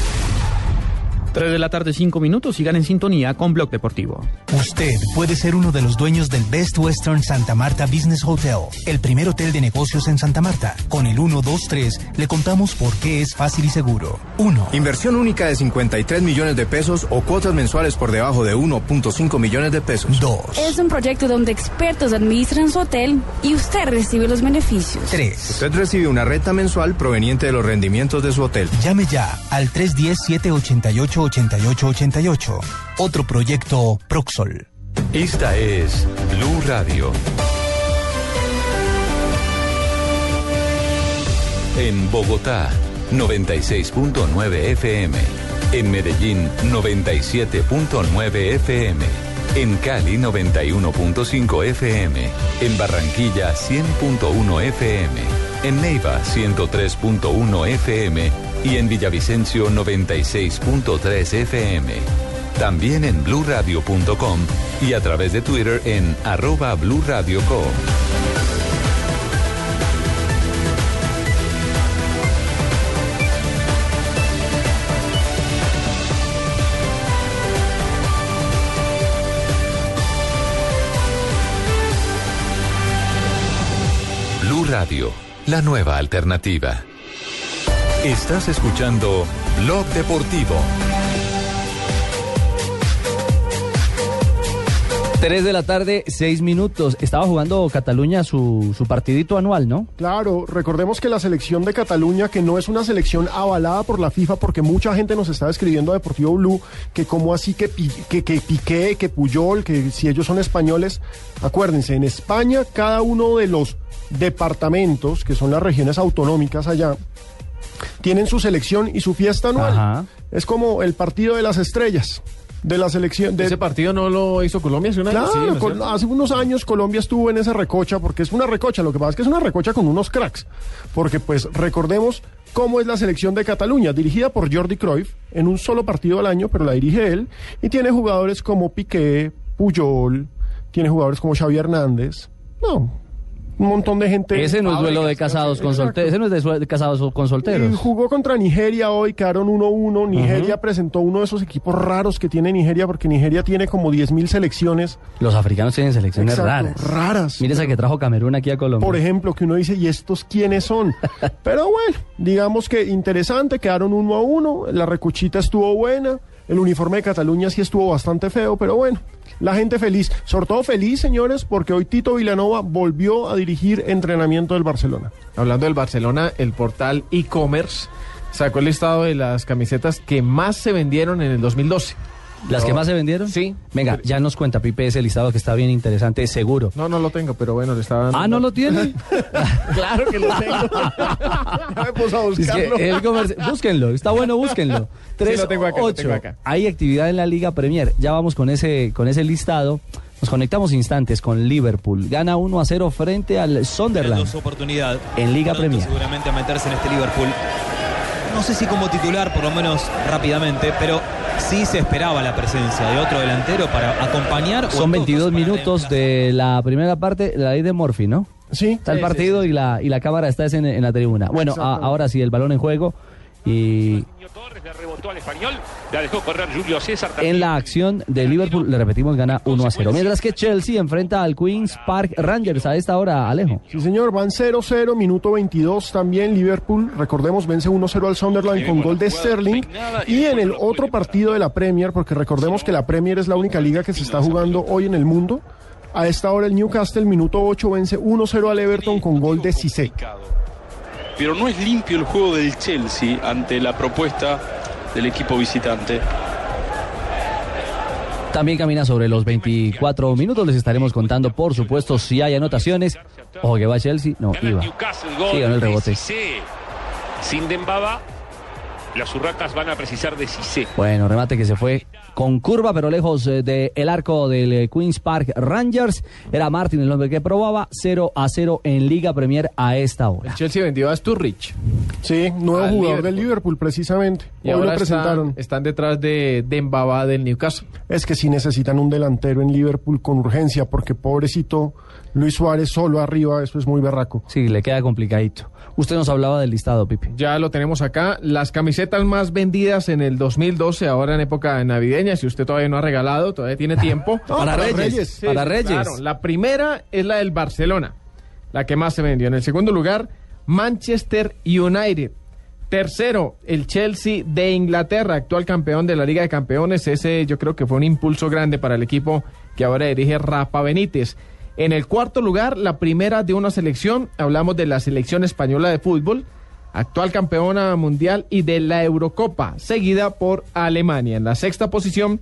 [SPEAKER 11] 3 de la tarde, 5 minutos. Sigan en sintonía con Blog Deportivo.
[SPEAKER 16] Usted puede ser uno de los dueños del Best Western Santa Marta Business Hotel, el primer hotel de negocios en Santa Marta. Con el 123 le contamos por qué es fácil y seguro. 1.
[SPEAKER 17] Inversión única de 53 millones de pesos o cuotas mensuales por debajo de 1.5 millones de pesos.
[SPEAKER 16] 2.
[SPEAKER 18] Es un proyecto donde expertos administran su hotel y usted recibe los beneficios.
[SPEAKER 16] 3.
[SPEAKER 17] Usted recibe una renta mensual proveniente de los rendimientos de su hotel.
[SPEAKER 16] Llame ya al 310-788-8888. Otro proyecto Proxol.
[SPEAKER 19] Esta es Blue Radio. En Bogotá, 96.9 FM. En Medellín, 97.9 FM. En Cali, 91.5 FM. En Barranquilla, 100.1 FM. En Neiva, 103.1 FM. Y en Villavicencio, 96.3 FM. También en bluradio.com y a través de Twitter en arroba Blue Radio Co. Blue Radio, la nueva alternativa. Estás escuchando Blog Deportivo.
[SPEAKER 2] 3 de la tarde, 6 minutos. Estaba jugando Cataluña su, su partidito anual, ¿no?
[SPEAKER 3] Claro, recordemos que la selección de Cataluña, que no es una selección avalada por la FIFA, porque mucha gente nos está escribiendo a Deportivo Blue que como así que, que, que Piqué, que Puyol, que si ellos son españoles, acuérdense, en España cada uno de los departamentos, que son las regiones autonómicas allá, tienen su selección y su fiesta anual.
[SPEAKER 2] Ajá.
[SPEAKER 3] Es como el partido de las estrellas. de la selección. De,
[SPEAKER 4] ¿Ese partido no lo hizo Colombia hace un año?
[SPEAKER 3] Claro,
[SPEAKER 4] Sí, ¿no
[SPEAKER 3] hace unos años Colombia estuvo en esa recocha, porque es una recocha, lo que pasa es que es una recocha con unos cracks, porque pues recordemos cómo es la selección de Cataluña, dirigida por Jordi Cruyff, en un solo partido al año, pero la dirige él, y tiene jugadores como Piqué, Puyol, tiene jugadores como Xavi Hernández, no, un montón de gente.
[SPEAKER 2] Ese no es duelo de casados con solteros. Ese no es de, casados con
[SPEAKER 3] Y
[SPEAKER 2] solteros.
[SPEAKER 3] jugó contra Nigeria hoy, quedaron 1-1. Nigeria presentó uno de esos equipos raros que tiene Nigeria, porque Nigeria tiene como 10.000 selecciones.
[SPEAKER 2] Los africanos tienen selecciones
[SPEAKER 3] Exacto,
[SPEAKER 2] raras.
[SPEAKER 3] raras.
[SPEAKER 2] Mire esa que trajo Camerún aquí a Colombia.
[SPEAKER 3] Por ejemplo, que uno dice, ¿y estos quiénes son? *laughs* Pero bueno, digamos que interesante, quedaron uno a uno, la recochita estuvo buena, el uniforme de Cataluña sí estuvo bastante feo, pero bueno, la gente feliz. Sobre todo feliz, señores, porque hoy Tito Vilanova volvió a dirigir entrenamiento del Barcelona.
[SPEAKER 4] Hablando del Barcelona, el portal e-commerce sacó el listado de las camisetas que más se vendieron en el 2012.
[SPEAKER 2] ¿Las que más se vendieron?
[SPEAKER 4] Sí.
[SPEAKER 2] Venga, ya nos cuenta Pipe ese listado que está bien interesante, seguro.
[SPEAKER 4] No, no lo tengo, pero bueno, le estaba dando.
[SPEAKER 2] Ah, ¿no lo tiene? *laughs*
[SPEAKER 4] claro que lo tengo. *laughs*
[SPEAKER 3] ya me puse a
[SPEAKER 2] Es que el comerci- búsquenlo, está bueno, búsquenlo. *laughs* Tres,
[SPEAKER 4] lo tengo acá, lo
[SPEAKER 2] ocho.
[SPEAKER 4] tengo acá.
[SPEAKER 2] Hay actividad en la Liga Premier. Ya vamos con ese, con ese listado. Nos conectamos instantes con Liverpool. Gana 1 a 0 frente al Sunderland
[SPEAKER 20] Dos oportunidad
[SPEAKER 2] en Liga
[SPEAKER 20] pronto
[SPEAKER 2] Premier.
[SPEAKER 20] seguramente a meterse en este Liverpool. No sé si como titular, por lo menos rápidamente, pero sí se esperaba la presencia de otro delantero para acompañar. o
[SPEAKER 2] Son
[SPEAKER 20] en todo
[SPEAKER 2] 22
[SPEAKER 20] caso para
[SPEAKER 2] minutos de la primera parte, la ley de Murphy, ¿no?
[SPEAKER 3] Sí.
[SPEAKER 2] Está el
[SPEAKER 20] Sí,
[SPEAKER 2] partido Y, la, y la cámara está es en, en la tribuna. Bueno, a- ahora sí, el balón en juego. Y en la acción de Liverpool, le repetimos, gana 1 a 0. Mientras que Chelsea enfrenta al Queen's Park Rangers a esta hora, Alejo.
[SPEAKER 3] Sí, señor, van 0-0, minuto 22 también Liverpool, recordemos, vence 1-0 al Sunderland con gol de Sterling. Y en el otro partido de la Premier, porque recordemos que la Premier es la única liga que se está jugando hoy en el mundo, a esta hora el Newcastle, minuto 8, vence 1-0 al Everton con gol de Cissé.
[SPEAKER 21] Pero no es limpio el juego del Chelsea ante la propuesta del equipo visitante.
[SPEAKER 2] También camina sobre los 24 minutos. Les estaremos contando, por supuesto, si hay anotaciones. Ojo que va Chelsea. No, iba. Sí, ganó el rebote.
[SPEAKER 22] Sin Dembaba, las urracas van a precisar de Cissé.
[SPEAKER 2] Bueno, remate que se fue con curva, pero lejos eh, del arco del eh, Queen's Park Rangers. Era Martin el hombre que probaba 0 a 0 en Liga Premier a esta hora.
[SPEAKER 4] El Chelsea vendió a Sturridge.
[SPEAKER 3] Sí, nuevo
[SPEAKER 4] Al
[SPEAKER 3] jugador
[SPEAKER 4] Liverpool.
[SPEAKER 3] del Liverpool, precisamente.
[SPEAKER 4] Y
[SPEAKER 3] Hoy
[SPEAKER 4] ahora
[SPEAKER 3] lo presentaron.
[SPEAKER 4] Están, están detrás de Dembaba del Newcastle.
[SPEAKER 3] Es que sí necesitan un delantero en Liverpool con urgencia, porque pobrecito Luis Suárez solo arriba, eso es muy berraco.
[SPEAKER 2] Sí, le queda complicadito. Usted nos hablaba del listado, Pipe.
[SPEAKER 4] Ya lo tenemos acá. Las camisetas más vendidas en el 2012, ahora en época navideña. Si usted todavía no ha regalado, todavía tiene tiempo. *laughs*
[SPEAKER 2] No, Para para Reyes, Reyes.
[SPEAKER 4] Sí,
[SPEAKER 2] para Reyes.
[SPEAKER 4] claro. La primera es la del Barcelona, la que más se vendió. En el segundo lugar, Manchester United. Tercero, el Chelsea de Inglaterra, actual campeón de la Liga de Campeones. Ese yo creo que fue un impulso grande para el equipo que ahora dirige Rafa Benítez. En el cuarto lugar, la primera de una selección, hablamos de la selección española de fútbol, actual campeona mundial y de la Eurocopa, seguida por Alemania. En la sexta posición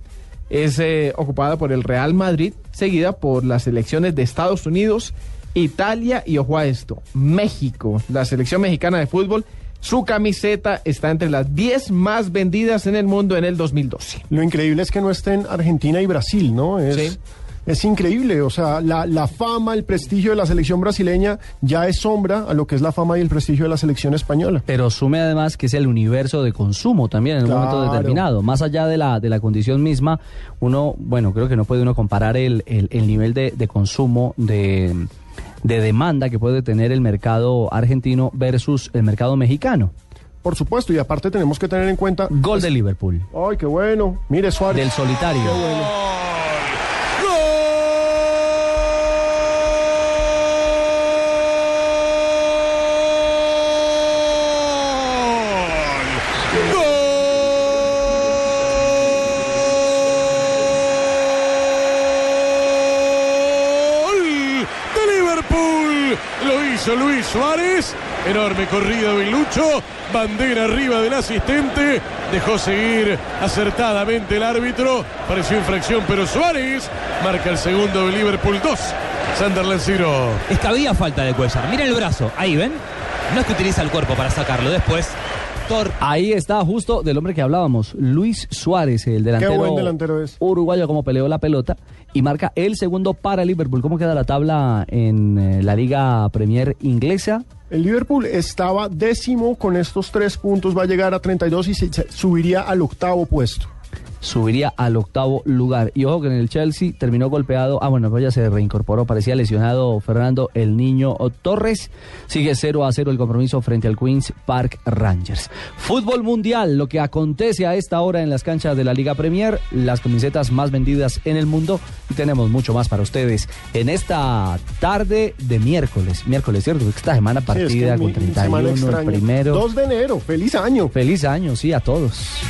[SPEAKER 4] es eh, ocupada por el Real Madrid, seguida por las selecciones de Estados Unidos, Italia y, ojo a esto, México. La selección mexicana de fútbol, su camiseta está entre las 10 más vendidas en el mundo en el 2012.
[SPEAKER 3] Lo increíble es que no estén Argentina y Brasil, ¿no? Es, es increíble, o sea, la, la fama, el prestigio de la selección brasileña ya es sombra a lo que es la fama y el prestigio de la selección española.
[SPEAKER 2] Pero sume además que es el universo de consumo también en un momento determinado. Más allá de la, de la condición misma, uno, bueno, creo que no puede uno comparar el, el- el nivel de, de consumo, de, de demanda que puede tener el mercado argentino versus el mercado mexicano.
[SPEAKER 3] Por supuesto, y aparte tenemos que tener en cuenta...
[SPEAKER 2] Gol de Liverpool.
[SPEAKER 3] Ay, qué bueno. Mire Suárez.
[SPEAKER 2] Del solitario.
[SPEAKER 3] Qué bueno.
[SPEAKER 23] Gol de Liverpool. Lo hizo Luis Suárez. Enorme corrida de Lucho. Bandera arriba del asistente. Dejó seguir acertadamente el árbitro. Pareció infracción, pero Suárez marca el segundo de Liverpool 2. Sunderland 0.
[SPEAKER 20] Es que había falta de Cuellar. Miren el brazo. Ahí ven. No es que utiliza el cuerpo para sacarlo. Después.
[SPEAKER 2] Ahí está justo del hombre que hablábamos, Luis Suárez, el delantero,
[SPEAKER 3] buen delantero es.
[SPEAKER 2] uruguayo, como peleó la pelota y marca el segundo para Liverpool. ¿Cómo queda la tabla en eh, la Liga Premier inglesa?
[SPEAKER 3] El Liverpool estaba décimo con estos tres puntos, va a llegar a 32 y se- se subiría al octavo puesto.
[SPEAKER 2] Subiría al octavo lugar. Y ojo que en el Chelsea terminó golpeado. Ah, bueno, pues ya se reincorporó. Parecía lesionado Fernando el Niño Torres. Sigue 0 a 0 el compromiso frente al Queens Park Rangers. Fútbol mundial, lo que acontece a esta hora en las canchas de la Liga Premier, las camisetas más vendidas en el mundo. Y tenemos mucho más para ustedes en esta tarde de miércoles. Miércoles, ¿cierto? Esta semana
[SPEAKER 3] Sí, es que
[SPEAKER 2] partida con
[SPEAKER 3] mi
[SPEAKER 2] 31,
[SPEAKER 3] semana
[SPEAKER 2] el primero.
[SPEAKER 3] 2 de enero, feliz año.
[SPEAKER 2] Feliz año, sí, a todos.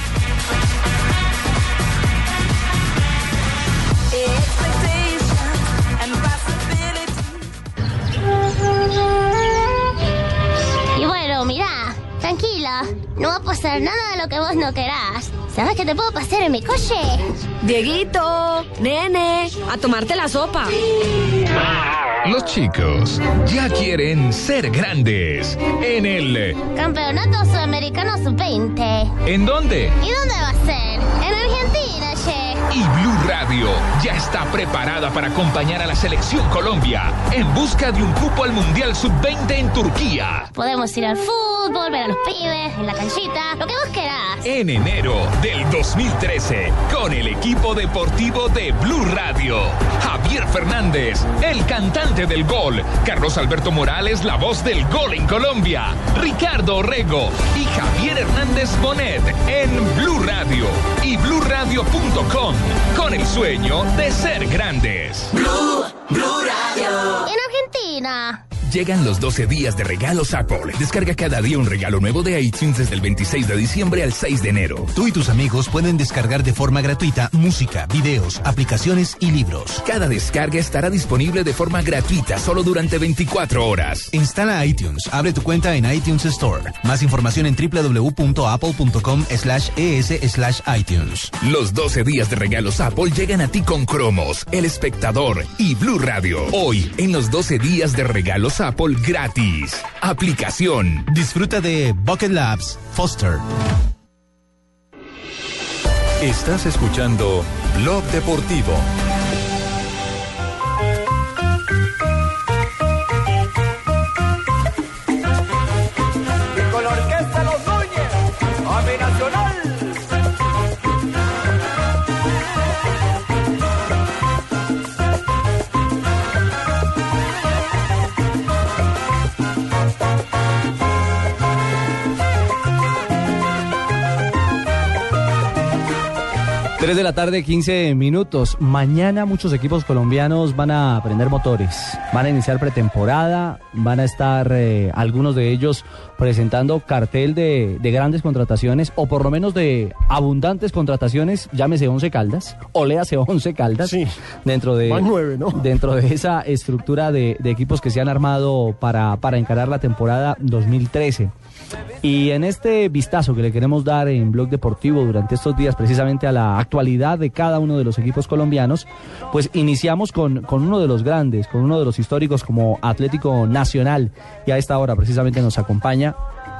[SPEAKER 24] No va a pasar nada de lo que vos no querás. ¿Sabes qué te puedo pasar en mi coche?
[SPEAKER 25] Dieguito, nene, a tomarte la sopa.
[SPEAKER 26] Los chicos ya quieren ser grandes. En el...
[SPEAKER 24] Campeonato Sudamericano Sub-20.
[SPEAKER 26] ¿En dónde?
[SPEAKER 24] ¿Y dónde va a ser? En Argentina.
[SPEAKER 26] Y Blue Radio ya está preparada para acompañar a la selección Colombia en busca de un cupo al Mundial Sub-20 en Turquía.
[SPEAKER 24] Podemos ir al fútbol, ver a los pibes, en la canchita, lo que vos querás.
[SPEAKER 26] En enero del 2013, con el equipo deportivo de Blue Radio. Javier Fernández, el cantante del gol. Carlos Alberto Morales, la voz del gol en Colombia. Ricardo Orrego y Javier Hernández Bonet en Blue Radio y bluradio.com con el sueño de ser grandes.
[SPEAKER 24] Blue, Blue Radio. En Argentina.
[SPEAKER 26] Llegan los 12 días de regalos Apple. Descarga cada día un regalo nuevo de iTunes desde el 26 de diciembre al 6 de enero.
[SPEAKER 16] Tú y tus amigos pueden descargar de forma gratuita música, videos, aplicaciones y libros.
[SPEAKER 26] Cada descarga estará disponible de forma gratuita solo durante 24 horas.
[SPEAKER 16] Instala iTunes, abre tu cuenta en iTunes Store. Más información en www.apple.com slash es slash iTunes.
[SPEAKER 26] Los 12 días de regalos Apple llegan a ti con Cromos, El Espectador y Blue Radio. Hoy, en los 12 días de regalos Apple gratis. Aplicación.
[SPEAKER 16] Disfruta de Bucket Labs Foster.
[SPEAKER 19] Estás escuchando Blog Deportivo.
[SPEAKER 2] 3 de la tarde, 15 minutos. Mañana muchos equipos colombianos van a aprender motores, van a iniciar pretemporada, van a estar eh, algunos de ellos presentando cartel de, grandes contrataciones o por lo menos de abundantes contrataciones, llámese 11 Caldas, o léase 11 Caldas, sí, dentro, de,
[SPEAKER 3] nueve, ¿no? *laughs*
[SPEAKER 2] dentro de esa estructura de, de, equipos que se han armado para, para encarar la temporada 2013. Y en este vistazo que le queremos dar en Blog Deportivo durante estos días, precisamente a la actualidad de cada uno de los equipos colombianos, pues iniciamos con, con uno de los grandes, con uno de los históricos como Atlético Nacional. Y a esta hora precisamente nos acompaña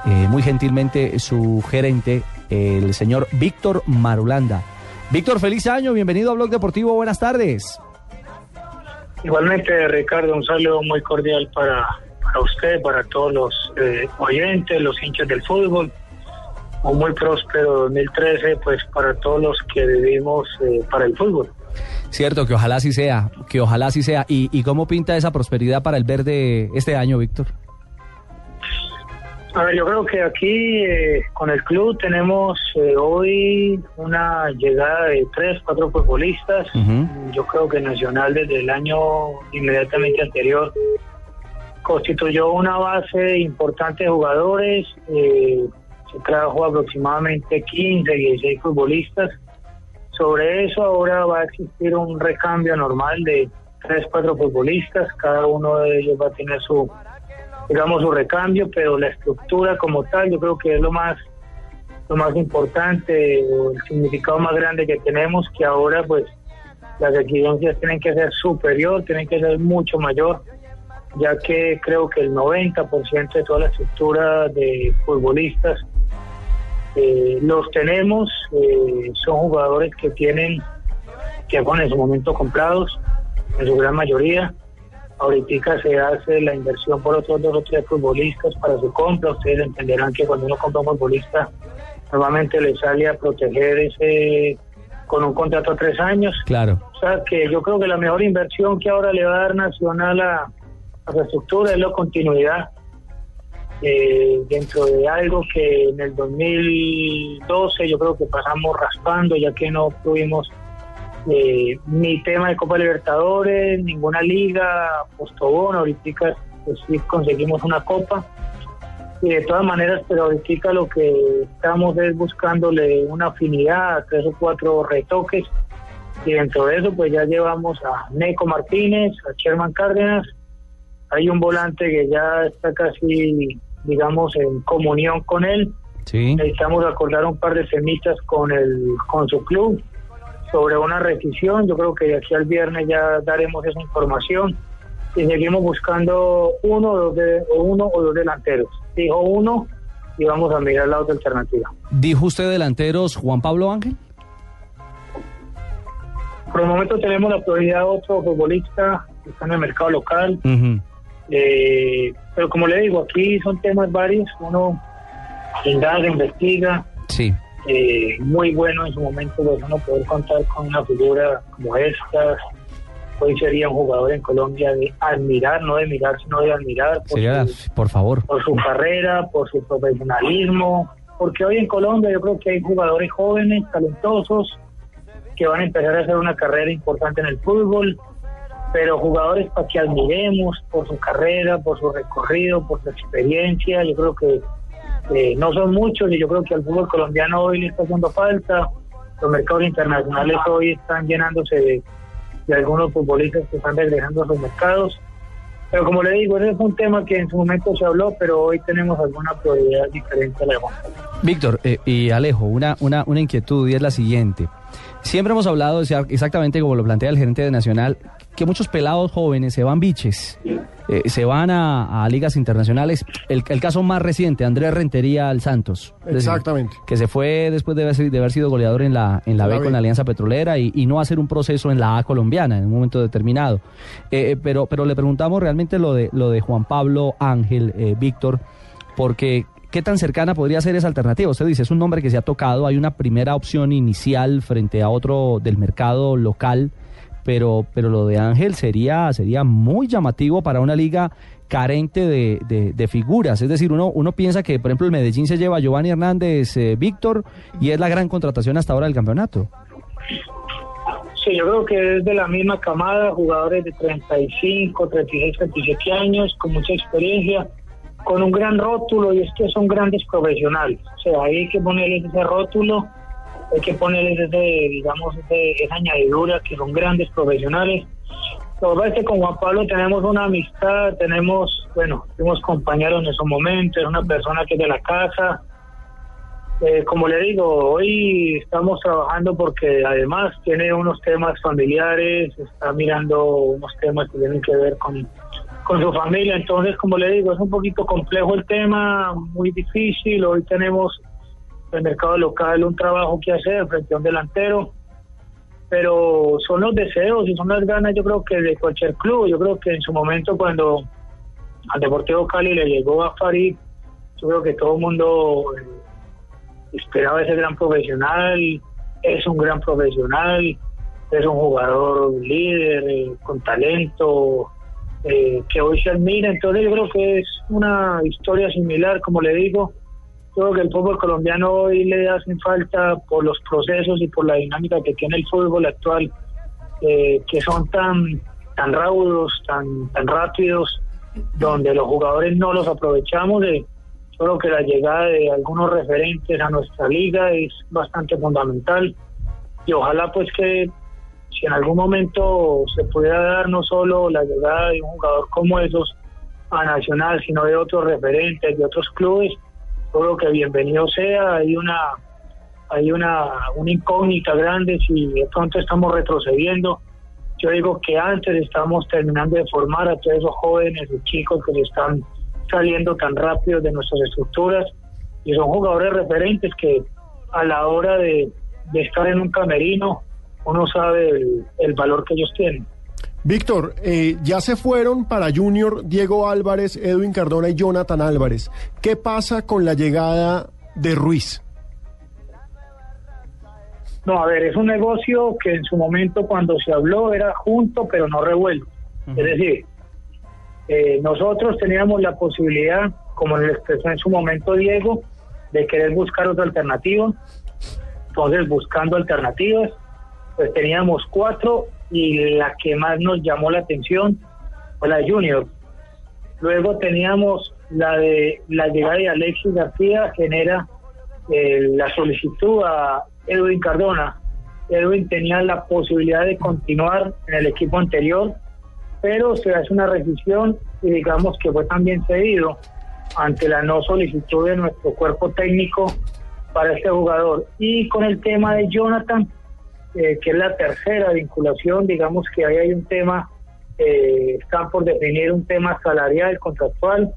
[SPEAKER 2] eh, muy gentilmente su gerente, el señor Víctor Marulanda. Víctor, feliz año, bienvenido a Blog Deportivo, buenas tardes.
[SPEAKER 27] Igualmente, Ricardo, un saludo muy cordial para, para usted, para todos los eh, oyentes, los hinchas del fútbol. Un muy próspero 2013, pues para todos los que vivimos eh, para el fútbol.
[SPEAKER 2] Cierto, que ojalá así sea, que ojalá así sea. ¿Y, y cómo pinta esa prosperidad para el verde este año, Víctor?
[SPEAKER 27] A ver, yo creo que aquí eh, con el club tenemos eh, hoy una llegada de tres, cuatro futbolistas. Yo creo que Nacional desde el año inmediatamente anterior constituyó una base importante de jugadores. eh, se trajo aproximadamente 15, 16 futbolistas. Sobre eso ahora va a existir un recambio normal de tres, cuatro futbolistas. Cada uno de ellos va a tener su digamos su recambio, pero la estructura como tal yo creo que es lo más lo más importante, el significado más grande que tenemos, que ahora pues las exigencias tienen que ser superior, tienen que ser mucho mayor, ya que creo que el 90% de toda la estructura de futbolistas Eh, los tenemos, eh, son jugadores que tienen, que fueron en su momento comprados, en su gran mayoría. Ahorita se hace la inversión por otros dos o tres futbolistas para su compra. Ustedes entenderán que cuando uno compra un futbolista, normalmente le sale a proteger ese con un contrato a tres años.
[SPEAKER 2] Claro.
[SPEAKER 27] O sea que yo creo que la mejor inversión que ahora le va a dar Nacional a, a su estructura es la continuidad eh, dentro de algo que en el 2012 yo creo que pasamos raspando ya que no tuvimos eh, ni tema de Copa Libertadores, ninguna liga, Postobón, ahorita pues, sí conseguimos una copa. Y de todas maneras, pero ahorita lo que estamos es buscándole una afinidad, tres o cuatro retoques. Y dentro de eso pues ya llevamos a Neco Martínez, a Sherman Cárdenas, hay un volante que ya está casi, digamos, en comunión con él.
[SPEAKER 2] Sí.
[SPEAKER 27] Necesitamos acordar un par de semitas con el con su club sobre una rescisión. Yo creo que de aquí al viernes ya daremos esa información y seguimos buscando uno o dos, de- o uno o dos delanteros. Dijo uno y vamos a mirar la otra alternativa.
[SPEAKER 2] ¿Dijo usted delanteros Juan Pablo Ángel?
[SPEAKER 27] Por el momento tenemos la prioridad de otro futbolista que está en el mercado local. Eh, pero como le digo, aquí son temas varios. Uno indaga, investiga.
[SPEAKER 2] Sí.
[SPEAKER 27] Eh, muy bueno en su momento pues, uno poder contar con una figura como esta. Hoy sería un jugador en Colombia de admirar, no de mirar, sino de admirar por,
[SPEAKER 2] Sería,
[SPEAKER 27] su,
[SPEAKER 2] por favor.
[SPEAKER 27] por su carrera, por su profesionalismo. Porque hoy en Colombia yo creo que hay jugadores jóvenes, talentosos, que van a empezar a hacer una carrera importante en el fútbol, pero jugadores para que admiremos por su carrera, por su recorrido, por su experiencia, yo creo que eh, no son muchos y yo creo que al fútbol colombiano hoy le está haciendo falta. Los mercados internacionales hoy están llenándose de, de algunos futbolistas que están regresando a sus mercados. Pero como le digo, ese es un tema que en su momento se habló, pero hoy tenemos alguna prioridad diferente a la de.
[SPEAKER 2] Víctor eh, y Alejo, una, una, una inquietud y es la siguiente. Siempre hemos hablado, exactamente como lo plantea el gerente de Nacional, que muchos pelados jóvenes se van biches, eh, se van a, a ligas internacionales. El, el caso más reciente, Andrés Rentería al Santos. Decir,
[SPEAKER 3] Exactamente.
[SPEAKER 2] que se fue después de haber, sido- de haber sido goleador en la, en la B con la Alianza Petrolera y, y no hacer un proceso en la A colombiana en un momento determinado. Eh, eh, pero, pero le preguntamos realmente lo de, lo de Juan Pablo Ángel, eh, Víctor, porque ¿qué tan cercana podría ser esa alternativa? Usted dice, es un nombre que se ha tocado, hay una primera opción inicial frente a otro del mercado local, pero, pero lo de Ángel sería, sería muy llamativo para una liga carente de, de- figuras. Es decir, uno, uno piensa que, por ejemplo, el Medellín se lleva a Giovanni Hernández, eh, Víctor, y es la gran contratación hasta ahora del campeonato.
[SPEAKER 27] Sí, yo creo que es de la misma camada, jugadores de 35, 36, 37 años, con mucha experiencia, con un gran rótulo, y es que son grandes profesionales. O sea, hay que ponerles ese rótulo, hay que ponerles ese, digamos, ese- esa añadidura, que son grandes profesionales. Lo es que con Juan Pablo tenemos una amistad, tenemos, bueno, fuimos compañeros en esos momentos, es una persona que es de la casa, eh, como le digo, hoy estamos trabajando porque además tiene unos temas familiares, está mirando unos temas que tienen que ver con, con su familia. Entonces, como le digo, es un poquito complejo el tema, muy difícil. Hoy tenemos en el mercado local un trabajo que hacer frente a un delantero, pero son los deseos y son las ganas, yo creo que de cualquier club. Yo creo que en su momento, cuando al Deportivo Cali le llegó a Farid, yo creo que todo el mundo. eh, esperaba ese gran profesional, es un gran profesional, es un jugador líder, eh, con talento, eh, que hoy se admira. Entonces yo creo que es una historia similar, como le digo. Creo que el fútbol colombiano hoy le hacen falta por los procesos y por la dinámica que tiene el fútbol actual, eh, que son tan, tan raudos, tan, tan rápidos, donde los jugadores no los aprovechamos. De yo creo que la llegada de algunos referentes a nuestra liga es bastante fundamental. Y ojalá pues que si en algún momento se pudiera dar no solo la llegada de un jugador como esos a Nacional, sino de otros referentes, de otros clubes, creo que bienvenido sea, hay una hay una, una incógnita grande si de pronto estamos retrocediendo. Yo digo que antes estamos terminando de formar a todos esos jóvenes y chicos que se están saliendo tan rápido de nuestras estructuras y son jugadores referentes que a la hora de, estar en un camerino uno sabe el valor que ellos tienen.
[SPEAKER 3] Víctor, eh, ya se fueron para Junior Diego Álvarez, Edwin Cardona y Jonathan Álvarez. ¿Qué pasa con la llegada de Ruiz?
[SPEAKER 27] No, a ver, es un negocio que en su momento cuando se habló era junto pero no revuelto. Es decir, eh, nosotros teníamos la posibilidad, como le expresó en su momento Diego, de querer buscar otra alternativa. Entonces, buscando alternativas, pues teníamos cuatro y la que más nos llamó la atención fue la de Junior. Luego teníamos la de la llegada de Alexis García, genera eh, la solicitud a Edwin Cardona. Edwin tenía la posibilidad de continuar en el equipo anterior, pero se hace una rescisión y digamos que fue también cedido ante la no solicitud de nuestro cuerpo técnico para este jugador. Y con el tema de Jonathan, eh, que es la tercera vinculación, digamos que ahí hay un tema, eh, están por definir un tema salarial, contractual,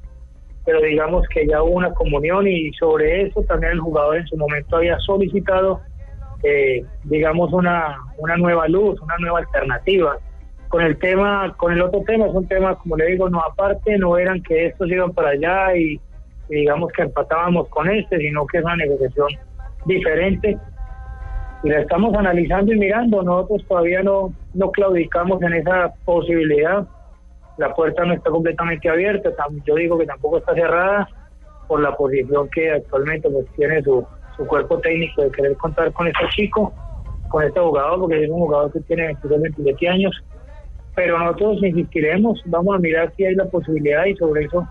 [SPEAKER 27] pero digamos que ya hubo una comunión y sobre eso también el jugador en su momento había solicitado, eh, digamos, una, una nueva luz, una nueva alternativa. Con el tema, con el otro tema, es un tema, como le digo, no aparte, no eran que estos iban para allá y, y digamos que empatábamos con este, sino que es una negociación diferente y la estamos analizando y mirando. Nosotros todavía no, no claudicamos en esa posibilidad. La puerta no está completamente abierta. Yo digo que tampoco está cerrada por la posición que actualmente pues, tiene su, su cuerpo técnico de querer contar con este chico, con este jugador, porque es un jugador que tiene 22, 27 años. Pero nosotros insistiremos, vamos a mirar si hay la posibilidad y sobre eso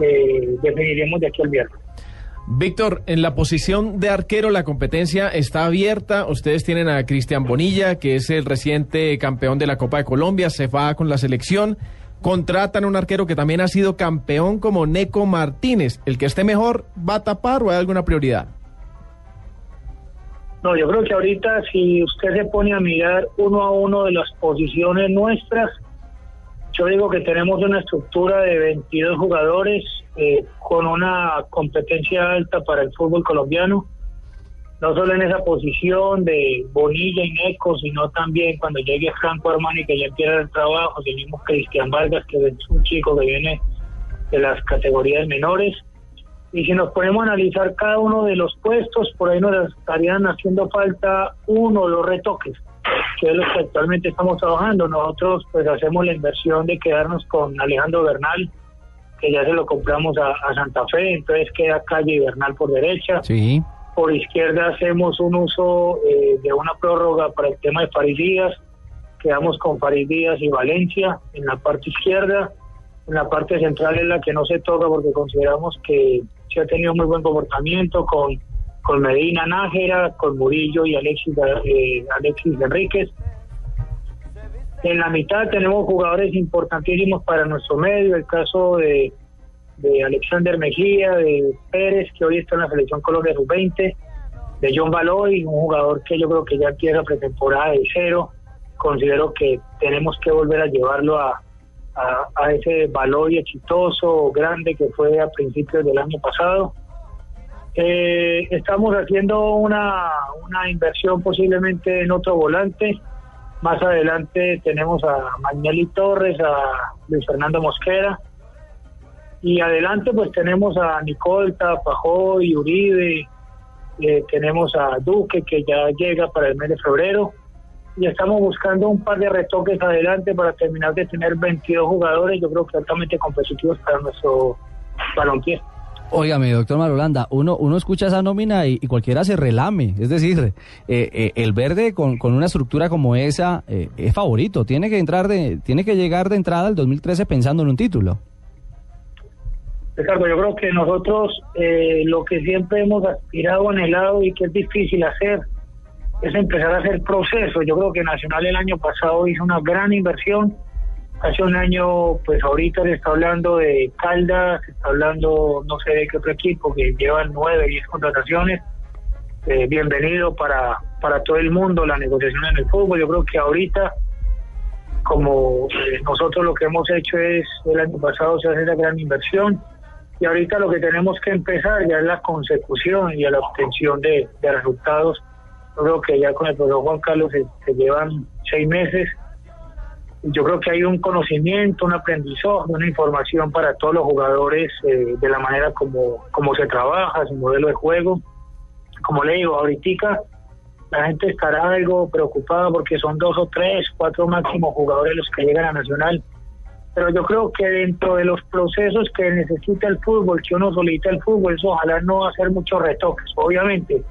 [SPEAKER 27] eh, definiremos de aquí al viernes.
[SPEAKER 4] Víctor, en la posición de arquero la competencia está abierta. Ustedes tienen a Cristian Bonilla, que es el reciente campeón de la Copa de Colombia, se va con la selección. Contratan un arquero que también ha sido campeón como Neco Martínez. ¿El que esté mejor va a tapar o hay alguna prioridad?
[SPEAKER 27] No, yo creo que ahorita si usted se pone a mirar uno a uno de las posiciones nuestras, yo digo que tenemos una estructura de 22 jugadores eh, con una competencia alta para el fútbol colombiano, no solo en esa posición de Bonilla y Neco, sino también cuando llegue Franco Armani que ya empieza el trabajo, mismo Cristian Vargas que es un chico que viene de las categorías menores. Y si nos ponemos a analizar cada uno de los puestos, por ahí nos estarían haciendo falta uno o dos retoques, que es lo que actualmente estamos trabajando. Nosotros pues hacemos la inversión de quedarnos con Alejandro Bernal, que ya se lo compramos a, a Santa Fe, entonces queda calle Bernal por derecha.
[SPEAKER 2] Sí.
[SPEAKER 27] Por izquierda hacemos un uso eh, de una prórroga para el tema de Farid Díaz. Quedamos con Farid Díaz y Valencia en la parte izquierda. En la parte central es la que no se toca porque consideramos que se ha tenido muy buen comportamiento con, con Medina Nájera, con Murillo y Alexis, eh, Alexis Enríquez. En la mitad tenemos jugadores importantísimos para nuestro medio, el caso de, de Alexander Mejía, de Pérez, que hoy está en la selección Colombia sub-20, de John Baloy, un jugador que yo creo que ya empieza pretemporada de cero. Considero que tenemos que volver a llevarlo a ese Baloy exitoso, grande que fue a principios del año pasado. Eh, estamos haciendo una, una inversión posiblemente en otro volante. Más adelante tenemos a Magnelli Torres, a Luis Fernando Mosquera. Y adelante pues tenemos a Nicolta, Pajoy, Uribe, eh, tenemos a Duque que ya llega para el mes de febrero. Y estamos buscando un par de retoques adelante para terminar de tener 22 jugadores, yo creo que altamente competitivos para nuestro balompié.
[SPEAKER 2] Óigame, doctor Marolanda, uno, uno escucha esa nómina y, cualquiera se relame. Es decir, eh, eh, el verde con, con una estructura como esa eh, es favorito. Tiene que entrar de, tiene que llegar de entrada al 2013 pensando en un título.
[SPEAKER 27] Ricardo, yo creo que nosotros lo que siempre hemos aspirado, anhelado y que es difícil hacer es empezar a hacer procesos. Yo creo que Nacional el año pasado hizo una gran inversión. Hace un año, pues ahorita se está hablando de Caldas, se está hablando no sé de qué otro equipo que llevan nueve, diez contrataciones. Eh, bienvenido para, para todo el mundo la negociación en el fútbol. Yo creo que ahorita, como eh, nosotros lo que hemos hecho es, el año pasado se hace esa gran inversión y ahorita lo que tenemos que empezar ya es la consecución y la obtención de, de resultados. Yo creo que ya con el profesor Juan Carlos se, se llevan seis meses. Yo creo que hay un conocimiento, un aprendizaje, una información para todos los jugadores eh, de la manera como, como se trabaja, su modelo de juego. Como le digo, ahorita la gente estará algo preocupada porque son dos o tres, cuatro máximos jugadores los que llegan a Nacional pero yo creo que dentro de los procesos que necesita el fútbol, que uno solicita el fútbol, eso ojalá no hacer muchos retoques. Obviamente,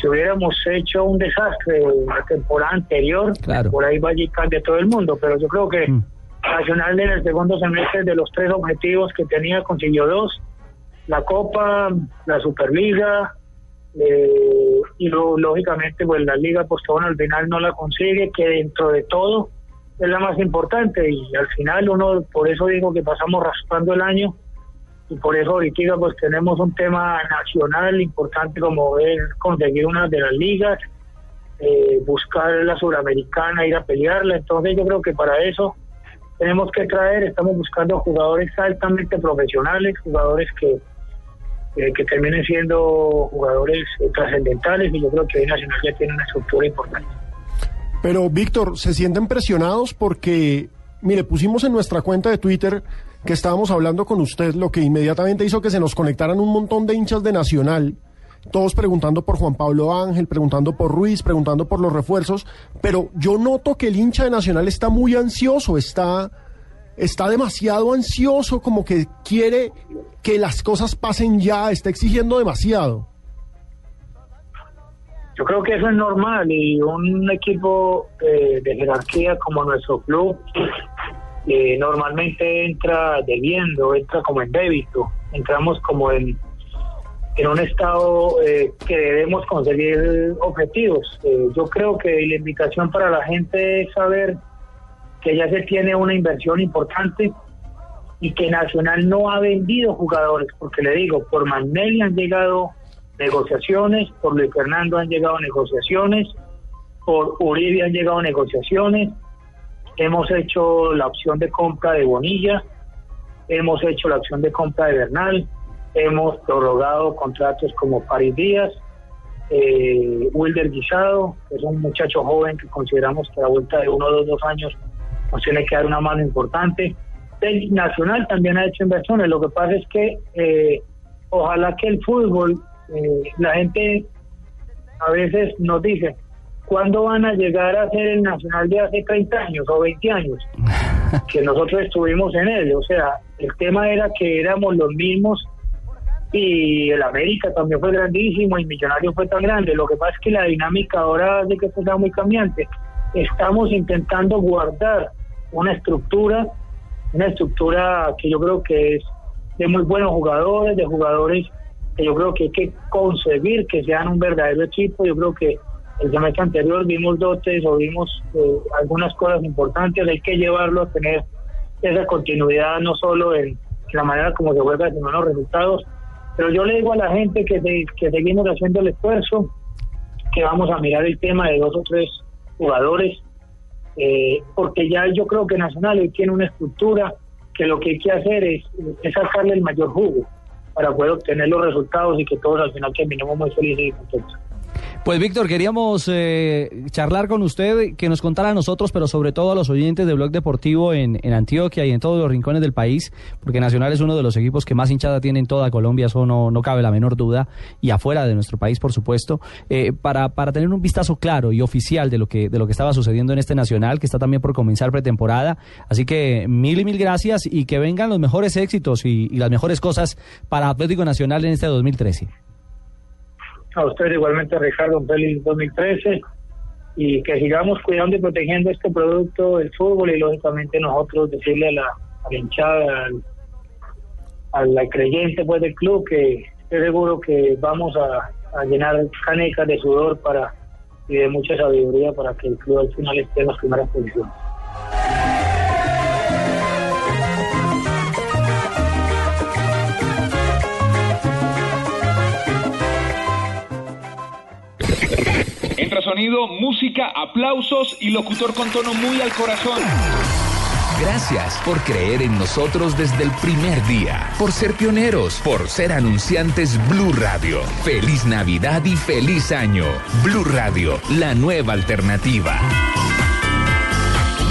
[SPEAKER 27] si hubiéramos hecho un desastre la temporada anterior, por ahí va a cambia todo el mundo, pero yo creo que Nacional en el segundo semestre de los tres objetivos que tenía consiguió dos, la Copa, la Superliga, eh, y luego, lógicamente pues la Liga pues bueno, al final no la consigue, que dentro de todo es la más importante y al final uno, por eso digo que pasamos raspando el año y por eso ahorita pues tenemos un tema nacional importante como es conseguir una de las ligas, eh, buscar la suramericana, ir a pelearla, entonces yo creo que para eso tenemos que traer, estamos buscando jugadores altamente profesionales, jugadores que, eh, que terminen siendo jugadores eh, trascendentales y yo creo que hoy Nacional ya tiene una estructura importante.
[SPEAKER 3] Pero, Víctor, ¿se sienten presionados? Porque, mire, pusimos en nuestra cuenta de Twitter que estábamos hablando con usted, lo que inmediatamente hizo que se nos conectaran un montón de hinchas de Nacional, todos preguntando por Juan Pablo Ángel, preguntando por Ruiz, preguntando por los refuerzos, pero yo noto que el hincha de Nacional está muy ansioso, está, está demasiado ansioso, como que quiere que las cosas pasen ya, está exigiendo demasiado.
[SPEAKER 27] Yo creo que eso es normal y un equipo eh, de jerarquía como nuestro club eh, normalmente entra debiendo, entra como en débito, entramos como en, en un estado eh, que debemos conseguir objetivos. yo creo que la invitación para la gente es saber que ya se tiene una inversión importante y que Nacional no ha vendido jugadores, porque le digo, por Magnelli han llegado negociaciones, por Luis Fernando han llegado negociaciones, por Uribe han llegado negociaciones, hemos hecho la opción de compra de Bonilla, hemos hecho la opción de compra de Bernal, hemos prorrogado contratos como Paris Díaz, eh, Wilder Guisado, que es un muchacho joven que consideramos que a la vuelta de uno o dos, años nos tiene que dar una mano importante. El Nacional también ha hecho inversiones, lo que pasa es que eh, ojalá que el fútbol eh, la gente a veces nos dice, ¿cuándo van a llegar a ser el nacional de hace 30 años o 20 años? *laughs* que nosotros estuvimos en él. O sea, el tema era que éramos los mismos y el América también fue grandísimo y Millonario fue tan grande. Lo que pasa es que la dinámica ahora de que esto sea muy cambiante. Estamos intentando guardar una estructura, una estructura que yo creo que es de muy buenos jugadores, de jugadores yo creo que hay que concebir que sean un verdadero equipo. Yo creo que el semestre anterior vimos dotes o vimos eh, algunas cosas importantes, hay que llevarlo a tener esa continuidad no solo en la manera como se juega, sino en los resultados. Pero yo le digo a la gente que, seguimos haciendo el esfuerzo, que vamos a mirar el tema de dos o tres jugadores, eh, porque ya yo creo que Nacional tiene una estructura que lo que hay que hacer es, es sacarle el mayor jugo para poder obtener los resultados y que todos al final terminemos muy felices y contentos.
[SPEAKER 2] Pues Víctor, queríamos eh, charlar con usted, que nos contara a nosotros, pero sobre todo a los oyentes de Blog Deportivo en, Antioquia y en todos los rincones del país, porque Nacional es uno de los equipos que más hinchada tiene en toda Colombia, eso no, no cabe la menor duda, y afuera de nuestro país, por supuesto, eh, para, para tener un vistazo claro y oficial de lo, que, de lo que estaba sucediendo en este Nacional, que está también por comenzar pretemporada. Así que mil y mil gracias y que vengan los mejores éxitos y, y las mejores cosas para Atlético Nacional en este 2013.
[SPEAKER 27] A usted igualmente, Ricardo, un feliz 2013 y que sigamos cuidando y protegiendo este producto del fútbol y lógicamente nosotros decirle a la, hinchada, al, al, creyente pues del club que estoy seguro que vamos a, a, llenar canecas de sudor para y de mucha sabiduría para que el club al final esté en las primeras posiciones.
[SPEAKER 26] Entra sonido, música, aplausos y locutor con tono muy al corazón. Gracias por creer en nosotros desde el primer día, por ser pioneros, por ser anunciantes Blue Radio. Feliz Navidad y feliz año. Blue Radio, la nueva alternativa.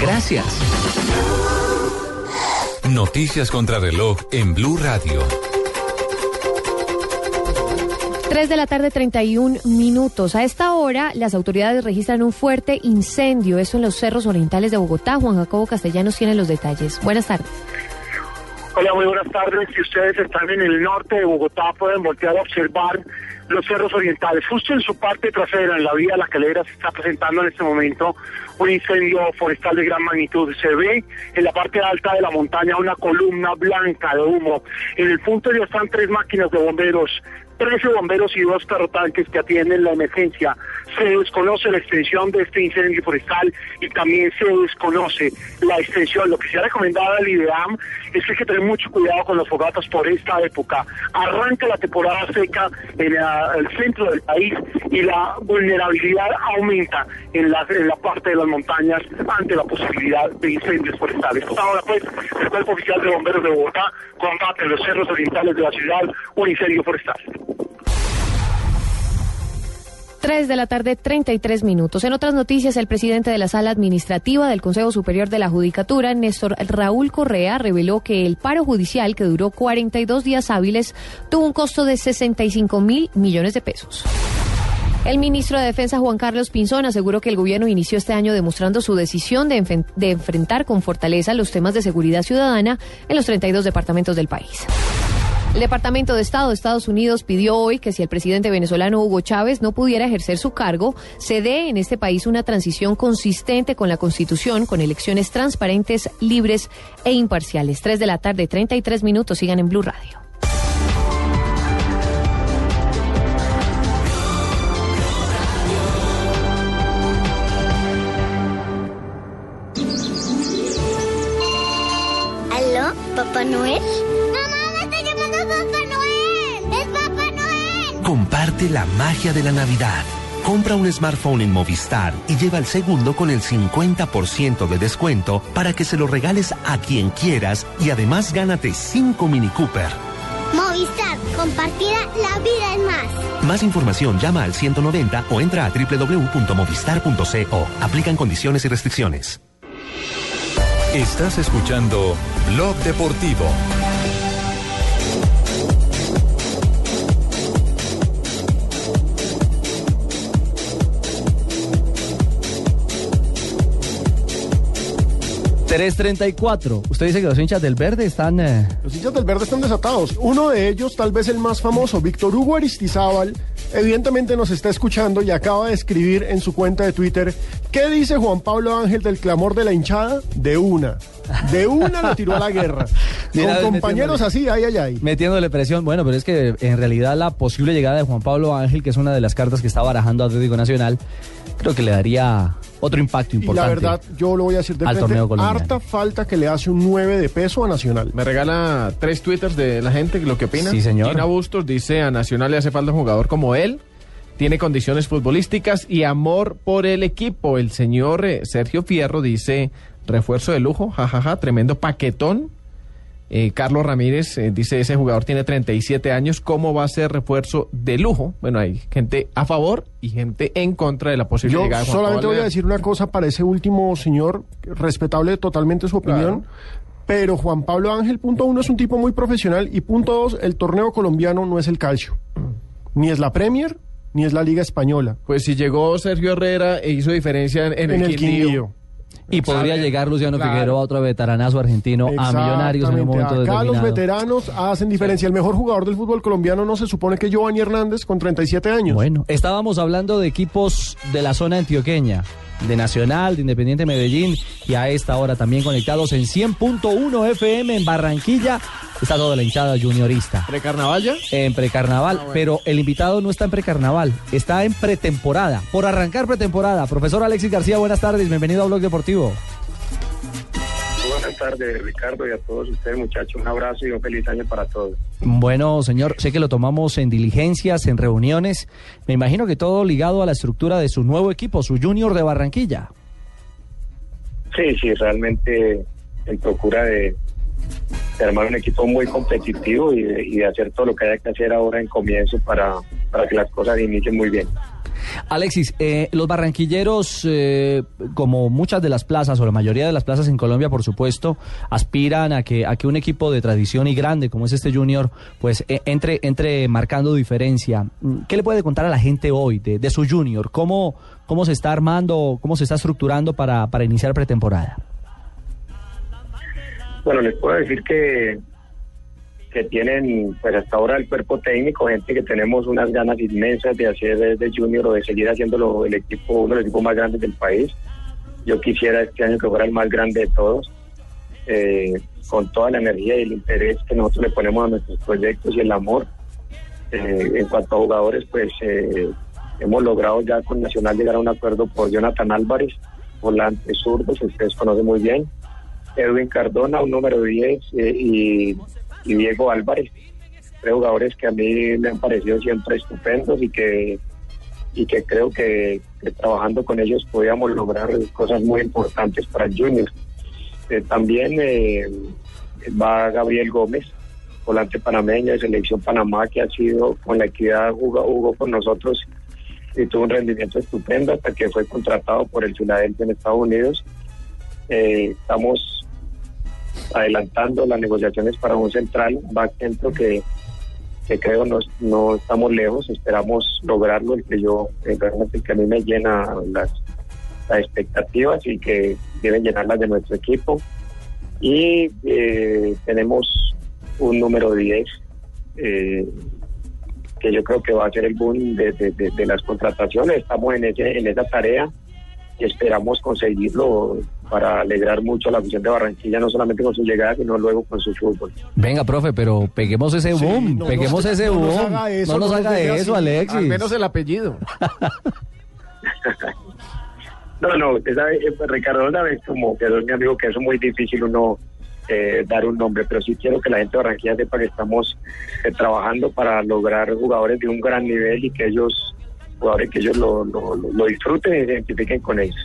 [SPEAKER 26] Gracias.
[SPEAKER 19] Noticias contra reloj en Blue Radio.
[SPEAKER 28] 3 de la tarde, 31 minutos. A esta hora, las autoridades registran un fuerte incendio, eso en los cerros orientales de Bogotá. Juan Jacobo Castellanos tiene los detalles. Buenas tardes.
[SPEAKER 29] Hola, muy buenas tardes. Si ustedes están en el norte de Bogotá, pueden voltear a observar los cerros orientales. Justo en su parte trasera, en la vía La Calera, se está presentando en este momento un incendio forestal de gran magnitud. Se ve en la parte alta de la montaña una columna blanca de humo. En el punto ya están tres máquinas de bomberos 13 bomberos y dos carrotanques que atienden la emergencia. Se desconoce la extensión de este incendio forestal y también se desconoce la extensión. Lo que se ha recomendado al IDEAM es que hay que tener mucho cuidado con las fogatas por esta época. Arranca la temporada seca en el centro del país y la vulnerabilidad aumenta en la, en la parte de las montañas ante la posibilidad de incendios forestales. Ahora pues, el Cuerpo Oficial de Bomberos de Bogotá combate en los cerros orientales de la ciudad un incendio forestal.
[SPEAKER 28] 3 de la tarde, 33 minutos. En otras noticias, el presidente de la Sala Administrativa del Consejo Superior de la Judicatura, Néstor Raúl Correa, reveló que el paro judicial, que duró 42 días hábiles, tuvo un costo de 65 mil millones de pesos. El ministro de Defensa Juan Carlos Pinzón aseguró que el gobierno inició este año demostrando su decisión de, de, enfrentar con fortaleza los temas de seguridad ciudadana en los 32 departamentos del país. El Departamento de Estado de Estados Unidos pidió hoy que si el presidente venezolano Hugo Chávez no pudiera ejercer su cargo, se dé en este país una transición consistente con la Constitución, con elecciones transparentes, libres e imparciales. 3 de la tarde, 33 minutos. Sigan en Blue Radio.
[SPEAKER 24] ¿Aló, Papá Noel?
[SPEAKER 16] Comparte la magia de la Navidad. Compra un smartphone en Movistar y lleva el segundo con el 50% de descuento para que se lo regales a quien quieras y además gánate 5 Mini Cooper.
[SPEAKER 24] Movistar, compartida, la vida es más.
[SPEAKER 16] Más información llama al 190 o entra a www.movistar.co. Aplican condiciones y restricciones.
[SPEAKER 19] Estás escuchando Blog Deportivo.
[SPEAKER 2] Cuatro. Usted dice que los hinchas del verde están. eh,
[SPEAKER 3] Los hinchas del verde están desatados. Uno de ellos, tal vez el más famoso, Víctor Hugo Aristizábal, evidentemente nos está escuchando y acaba de escribir en su cuenta de Twitter, ¿qué dice Juan Pablo Ángel del clamor de la hinchada? De una. De una lo tiró a la guerra. *laughs*
[SPEAKER 2] Mira,
[SPEAKER 3] Con compañeros así, ay, ay, ay.
[SPEAKER 2] Metiéndole presión. Bueno, pero es que en realidad la posible llegada de Juan Pablo Ángel, que es una de las cartas que está barajando Atlético Nacional, creo que le daría otro impacto
[SPEAKER 3] Y la
[SPEAKER 2] importante.
[SPEAKER 3] verdad, yo lo voy a decir de
[SPEAKER 2] al
[SPEAKER 3] frente,
[SPEAKER 2] torneo colombiano.
[SPEAKER 3] harta falta que le hace un 9 de peso a Nacional.
[SPEAKER 4] Me regala tres twitters de la gente lo que opina.
[SPEAKER 2] Sí, señor.
[SPEAKER 4] Gina Bustos dice a Nacional le hace falta un jugador como él. Tiene condiciones futbolísticas y amor por el equipo. El señor eh, Sergio Fierro dice refuerzo de lujo, jajaja, tremendo paquetón. Eh, Carlos Ramírez eh, dice ese jugador tiene 37 años, ¿cómo va a ser refuerzo de lujo? Bueno, hay gente a favor y gente en contra de la posible
[SPEAKER 3] Yo
[SPEAKER 4] llegada de Juan
[SPEAKER 3] solamente
[SPEAKER 4] Pablo
[SPEAKER 3] voy a decir una cosa para ese último señor, respetable totalmente su opinión. Pero Juan Pablo Ángel, punto uno, es un tipo muy profesional. Y punto dos, el torneo colombiano no es el calcio. Ni es la Premier, ni es la Liga Española.
[SPEAKER 4] Pues si llegó Sergio Herrera e hizo diferencia en, en
[SPEAKER 3] En
[SPEAKER 4] el,
[SPEAKER 3] el
[SPEAKER 4] Quindío.
[SPEAKER 3] Quindío.
[SPEAKER 2] Y podría
[SPEAKER 4] Sabe,
[SPEAKER 2] llegar Luciano
[SPEAKER 4] claro.
[SPEAKER 2] Figueroa, otro veteranazo argentino, a Millonarios en un momento.
[SPEAKER 3] Acá los veteranos hacen diferencia. El mejor jugador del fútbol colombiano no se supone que Giovanni Hernández con 37 años.
[SPEAKER 2] Bueno, estábamos hablando de equipos de la zona antioqueña, de Nacional, de Independiente Medellín y a esta hora también conectados en 100.1 FM en Barranquilla. Está toda la hinchada juniorista.
[SPEAKER 4] ¿Precarnaval ya?
[SPEAKER 2] En precarnaval, pero el invitado no está en precarnaval, está en pretemporada, por arrancar pretemporada. Profesor Alexis García, buenas tardes, bienvenido a Blog Deportivo.
[SPEAKER 30] Buenas tardes, Ricardo, y a todos ustedes, muchachos. Un abrazo y un feliz año para todos.
[SPEAKER 2] Bueno, señor, sé que lo tomamos en diligencias, en reuniones. Me imagino que todo ligado a la estructura de su nuevo equipo, su Junior de Barranquilla.
[SPEAKER 30] Sí, sí, realmente en procura de, de armar un equipo muy competitivo y de, y de hacer todo lo que haya que hacer ahora en comienzo para, para que las cosas inicien muy bien.
[SPEAKER 2] Alexis, eh, los barranquilleros, eh, como muchas de las plazas o la mayoría de las plazas en Colombia, por supuesto, aspiran a que a que un equipo de tradición y grande como es este Junior, pues eh, entre entre marcando diferencia. ¿Qué le puede contar a la gente hoy de, de su Junior? ¿Cómo cómo se está armando, cómo se está estructurando para para iniciar pretemporada?
[SPEAKER 30] Bueno, les puedo decir que, que tienen, pues hasta ahora el cuerpo técnico, gente que tenemos unas ganas inmensas de hacer desde Junior o de seguir haciéndolo el equipo, uno de los equipos más grandes del país. Yo quisiera este año que fuera el más grande de todos, eh, con toda la energía y el interés que nosotros le ponemos a nuestros proyectos y el amor. Eh, en cuanto a jugadores, pues eh, hemos logrado ya con Nacional llegar a un acuerdo por Jonathan Álvarez, volante zurdo, que ustedes conocen muy bien. Edwin Cardona, un número 10, eh, y, y Diego Álvarez, tres jugadores que a mí me han parecido siempre estupendos y que y que creo que, trabajando con ellos podíamos lograr cosas muy importantes para el Junior. Eh, también eh, va Gabriel Gómez, volante panameño de Selección Panamá, que ha sido con la equidad jugó, jugó con nosotros y tuvo un rendimiento estupendo hasta que fue contratado por el Philadelphia en Estados Unidos. Eh, estamos adelantando las negociaciones para un central back centro que, que creo no, no estamos lejos, esperamos lograrlo, el que yo eh, realmente que a mí me llena las, las expectativas y que deben llenarlas de nuestro equipo. Y eh, tenemos un número 10 eh, que yo creo que va a ser el boom de- de las contrataciones. Estamos en, ese, en esa tarea y esperamos conseguirlo para alegrar mucho a la afición de Barranquilla, no solamente con su llegada, sino luego con su fútbol.
[SPEAKER 2] Venga, profe, pero peguemos ese boom,
[SPEAKER 30] no
[SPEAKER 2] peguemos ese
[SPEAKER 30] no nos
[SPEAKER 2] boom.
[SPEAKER 30] haga eso,
[SPEAKER 2] no nos
[SPEAKER 30] no nos
[SPEAKER 2] haga eso. Alexis.
[SPEAKER 4] Al menos el apellido. *laughs*
[SPEAKER 30] No, no, sabe, eh, pues, Ricardo, sabes como que es mi amigo que eso es muy difícil uno eh, dar un nombre, pero sí quiero que la gente de Barranquilla sepa que estamos eh, trabajando para lograr jugadores de un gran nivel y que ellos, jugadores que ellos lo, lo, lo- lo disfruten y se identifiquen con ellos.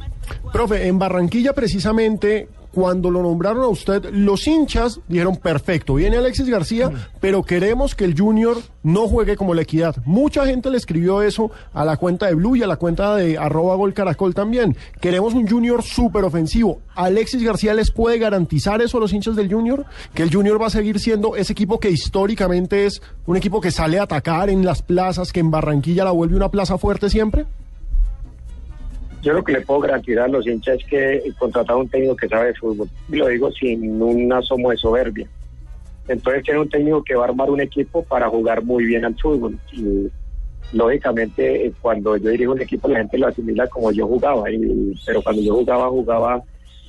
[SPEAKER 3] Profe, en Barranquilla precisamente, cuando lo nombraron a usted, los hinchas dijeron, perfecto, viene Alexis García, pero queremos que el Junior no juegue como la equidad. Mucha gente le escribió eso a la cuenta de Blue y a la cuenta de arroba gol caracol también. Queremos un Junior súper ofensivo. ¿Alexis García les puede garantizar eso a los hinchas del Junior? ¿Que el Junior va a seguir siendo ese equipo que históricamente es un equipo que sale a atacar en las plazas, que en Barranquilla la vuelve una plaza fuerte siempre?
[SPEAKER 30] Yo lo que le puedo garantizar a los hinchas es que he contratado a un técnico que sabe de fútbol. Y lo digo sin un asomo de soberbia. Entonces tiene un técnico que va a armar un equipo para jugar muy bien al fútbol. Y lógicamente eh, cuando yo dirijo un equipo la gente lo asimila como yo jugaba. Y, pero cuando yo jugaba, jugaba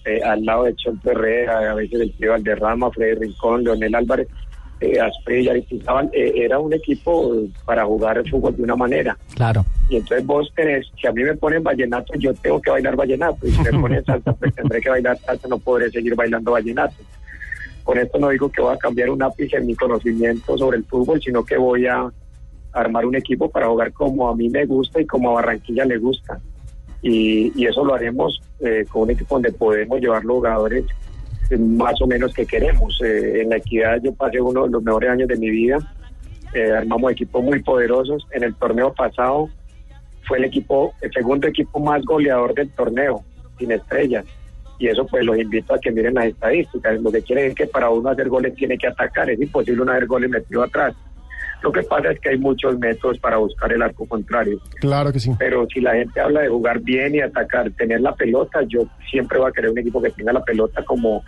[SPEAKER 30] eh, al lado de Chonto Herrera, a veces del tío Valderrama, Freddy Rincón, Leonel Álvarez, eh, Asprilla, Aristizábal. Eh, era un equipo para jugar el fútbol de una manera.
[SPEAKER 2] Claro.
[SPEAKER 30] Y entonces vos tenés, si a mí me ponen vallenato, yo tengo que bailar vallenato. Y si me ponen *laughs* salsa, pues tendré que bailar salsa, no podré seguir bailando vallenato. Con esto no digo que voy a cambiar un ápice en mi conocimiento sobre el fútbol, sino que voy a armar un equipo para jugar como a mí me gusta y como a Barranquilla le gusta. Y, y eso lo haremos eh, con un equipo donde podemos llevar los jugadores más o menos que queremos. Eh, en la equidad yo pasé uno de los mejores años de mi vida. Eh, armamos equipos muy poderosos. En el torneo pasado fue el equipo, el segundo equipo más goleador del torneo, sin estrellas. Y eso pues los invito a que miren las estadísticas. Lo que quiere decir que para uno hacer goles tiene que atacar. Es imposible uno hacer goles metido atrás. Lo que pasa es que hay muchos métodos para buscar el arco contrario.
[SPEAKER 3] Claro que sí.
[SPEAKER 30] Pero si la gente habla de jugar bien y atacar, tener la pelota, yo siempre voy a querer un equipo que tenga la pelota como,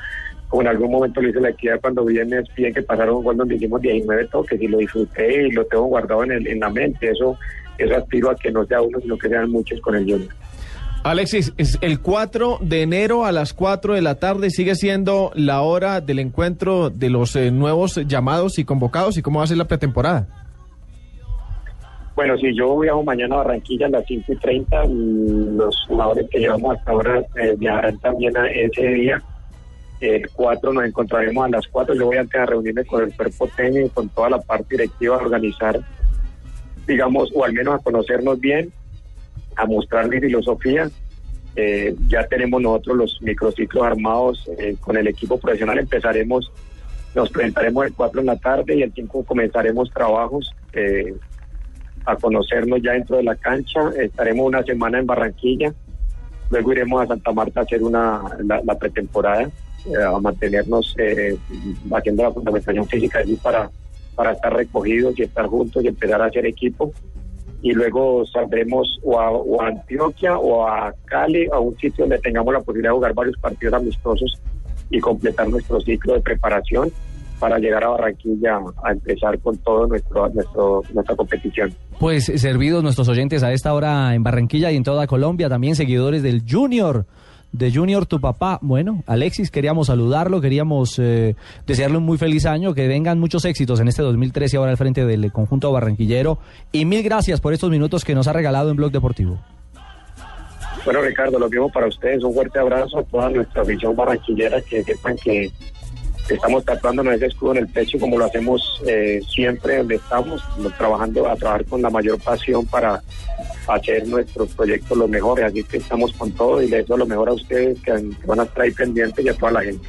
[SPEAKER 30] como en algún momento lo hice la equidad cuando vienes bien que pasaron un gol donde hicimos 19 toques y lo disfruté y lo tengo guardado en, el- en la mente. Eso, eso aspiro a que no sea uno, sino que sean muchos con el Junior.
[SPEAKER 4] Alexis, es el 4 de enero a las 4 de la tarde sigue siendo la hora del encuentro de los eh, nuevos llamados y convocados y cómo va a ser la pretemporada.
[SPEAKER 30] Bueno, si yo viajo mañana a Barranquilla a las 5 y 30, mm, los jugadores que llevamos hasta ahora eh, viajarán también a ese día. El 4 nos encontraremos a las 4. Yo voy a reunirme con el cuerpo técnico, con toda la parte directiva, a organizar, digamos, o al menos a conocernos bien, a mostrar mi filosofía Eh, ya tenemos nosotros los microciclos armados eh, con el equipo profesional. Empezaremos, nos presentaremos el 4 en la tarde y el 5 comenzaremos trabajos eh, a conocernos ya dentro de la cancha. Estaremos una semana en Barranquilla. Luego iremos a Santa Marta a hacer una, la, pretemporada, a mantenernos haciendo la fundamentación física allí para, para estar recogidos y estar juntos y empezar a hacer equipo y luego saldremos o a, o a Antioquia o a Cali, a un sitio donde tengamos la posibilidad de jugar varios partidos amistosos y completar nuestro ciclo de preparación para llegar a Barranquilla a empezar con todo nuestro, nuestro nuestra competición.
[SPEAKER 2] Pues servidos nuestros oyentes a esta hora en Barranquilla y en toda Colombia, también seguidores del Junior. De Junior, tu papá. Bueno, Alexis, queríamos saludarlo, queríamos eh, desearle un muy feliz año, que vengan muchos éxitos en este 2013 ahora al frente del conjunto barranquillero. Y mil gracias por estos minutos que nos ha regalado en Blog Deportivo.
[SPEAKER 30] Bueno, Ricardo, lo mismo para ustedes. Un fuerte abrazo a toda nuestra afición barranquillera, que sepan que estamos tatuándonos ese escudo en el pecho como lo hacemos eh, siempre donde estamos, trabajando a trabajar con la mayor pasión para hacer nuestros proyectos los mejores. Así que estamos con todo y les deseo lo mejor a ustedes que van a estar ahí pendientes y a toda la gente.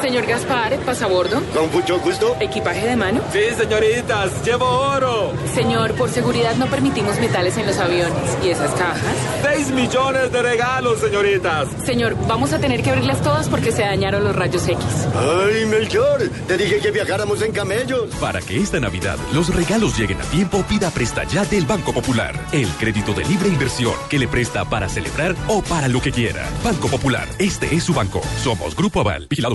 [SPEAKER 31] Señor Gaspar, pasabordo.
[SPEAKER 32] Con mucho gusto.
[SPEAKER 31] ¿Equipaje de mano?
[SPEAKER 32] Sí, señoritas, llevo oro.
[SPEAKER 31] Señor, por seguridad no permitimos metales en los aviones. ¿Y esas cajas?
[SPEAKER 32] Seis millones de regalos, señoritas.
[SPEAKER 31] Señor, vamos a tener que abrirlas todas porque se dañaron los rayos X.
[SPEAKER 32] Ay, Melchor, te dije que viajáramos en camellos.
[SPEAKER 33] Para que esta Navidad los regalos lleguen a tiempo, pida Presta Ya del Banco Popular. El crédito de libre inversión que le presta para celebrar o para lo que quiera. Banco Popular, este es su banco. Somos Grupo Aval, vigilado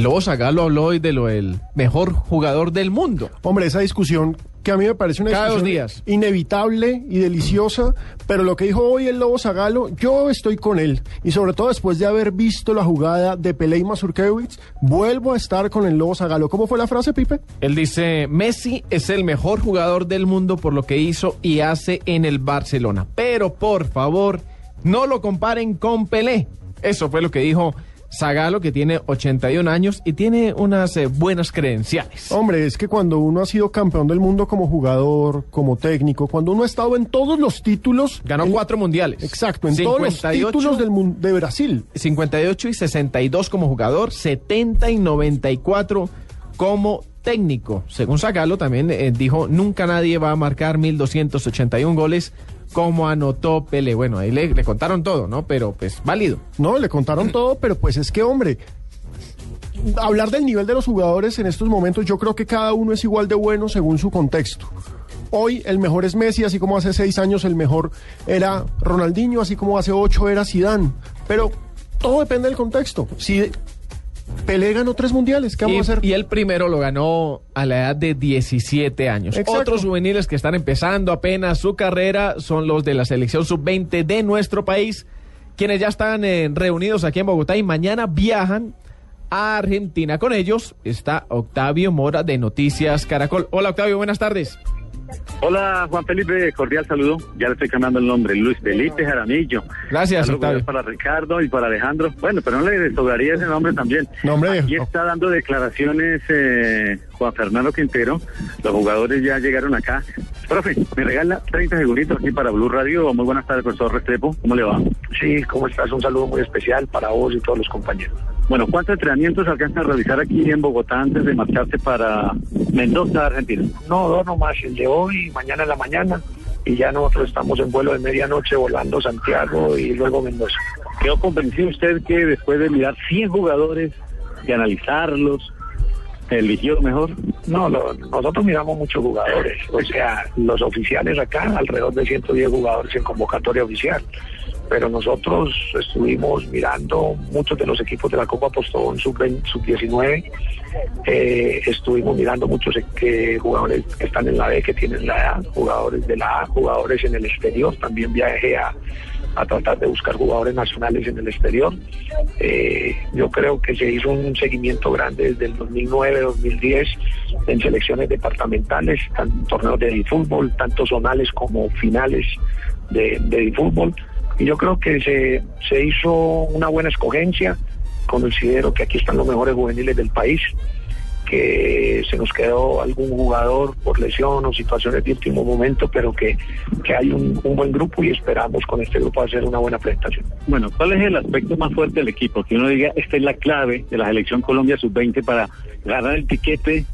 [SPEAKER 4] Lobo Zagalo habló hoy de lo del mejor jugador del mundo.
[SPEAKER 3] Hombre, esa discusión que a mí me parece una
[SPEAKER 4] Cada
[SPEAKER 3] discusión
[SPEAKER 4] días.
[SPEAKER 3] inevitable y deliciosa, pero lo que dijo hoy el Lobo Zagalo, yo estoy con él. Y sobre todo después de haber visto la jugada de Pelé y Mazurkiewicz, vuelvo a estar con el Lobo Zagalo. ¿Cómo fue la frase, Pipe?
[SPEAKER 4] Él dice, Messi es el mejor jugador del mundo por lo que hizo y hace en el Barcelona. Pero por favor, no lo comparen con Pelé. Eso fue lo que dijo Zagalo, que tiene 81 años y tiene unas eh, buenas credenciales.
[SPEAKER 3] Hombre, es que cuando uno ha sido campeón del mundo como jugador, como técnico, cuando uno ha estado en todos los títulos...
[SPEAKER 4] Ganó
[SPEAKER 3] en-
[SPEAKER 4] cuatro mundiales.
[SPEAKER 3] Exacto, en todos los
[SPEAKER 4] 58
[SPEAKER 3] títulos del de Brasil.
[SPEAKER 4] 58 y 62 como jugador, 70 y 94 como técnico. Según Zagalo también eh, dijo, nunca nadie va a marcar 1281 goles como anotó Pele. Bueno, ahí le, le contaron todo, ¿no? Pero pues válido.
[SPEAKER 3] No, le contaron todo, pero pues es que, hombre, hablar del nivel de los jugadores en estos momentos, yo creo que cada uno es igual de bueno según su contexto. Hoy el mejor es Messi, así como hace seis años el mejor era Ronaldinho, así como hace ocho era Zidane. Pero todo depende del contexto. Si Pelé ganó tres mundiales, ¿qué vamos
[SPEAKER 4] Y,
[SPEAKER 3] a hacer?
[SPEAKER 4] y el primero lo ganó a la edad de 17 años.
[SPEAKER 3] Exacto.
[SPEAKER 4] Otros juveniles que están empezando apenas su carrera son los de la selección sub-20 de nuestro país, quienes ya están eh, reunidos aquí en Bogotá y mañana viajan a Argentina. Con ellos está Octavio Mora de Noticias Caracol. Hola Octavio, buenas tardes.
[SPEAKER 34] Hola Juan Felipe, cordial saludo. Ya le estoy cambiando el nombre, Luis Felipe Jaramillo.
[SPEAKER 4] Gracias, Octavio.
[SPEAKER 34] para Ricardo y para Alejandro. Bueno, pero no le sobraría ese nombre también.
[SPEAKER 3] Nombre
[SPEAKER 34] Aquí está dando declaraciones eh, Juan Fernando Quintero. Los jugadores ya llegaron acá. Profe, me regala 30 segunditos aquí para Blue Radio. Muy buenas tardes, profesor Restrepo. ¿Cómo le va?
[SPEAKER 35] Sí, ¿cómo estás? Un saludo muy especial para vos y todos los compañeros.
[SPEAKER 34] Bueno, ¿cuántos entrenamientos alcanzan a realizar aquí en Bogotá antes de marcharse para Mendoza, Argentina?
[SPEAKER 35] No, dos nomás, el de hoy, mañana en la mañana. Y ya nosotros estamos en vuelo de medianoche volando Santiago y luego Mendoza.
[SPEAKER 34] ¿Quedó convencido usted que después de mirar 100 jugadores, de analizarlos, eligió mejor?
[SPEAKER 35] No, lo- nosotros miramos muchos jugadores. O sea, los oficiales acá, alrededor de 110 jugadores en convocatoria oficial. Pero nosotros estuvimos mirando muchos de los equipos de la Copa Postón sub-20 sub-19. Eh, estuvimos mirando muchos eh, jugadores que están en la B, que tienen la A, jugadores de la A, jugadores en el exterior. También viajé a, a tratar de buscar jugadores nacionales en el exterior. Eh, yo creo que se hizo un seguimiento grande desde el 2009-2010 en selecciones departamentales, tan- torneos de fútbol, tanto zonales como finales de, de fútbol. Y yo creo que se, se hizo una buena escogencia. Considero que aquí están los mejores juveniles del país que se nos quedó algún jugador por lesión o situaciones de último momento, pero que, que hay un, un buen grupo y esperamos con este grupo hacer una buena presentación.
[SPEAKER 34] Bueno, ¿cuál es el aspecto más fuerte del equipo? Que uno diga, esta es la clave de la selección Colombia sub-20 para ganar el tiquete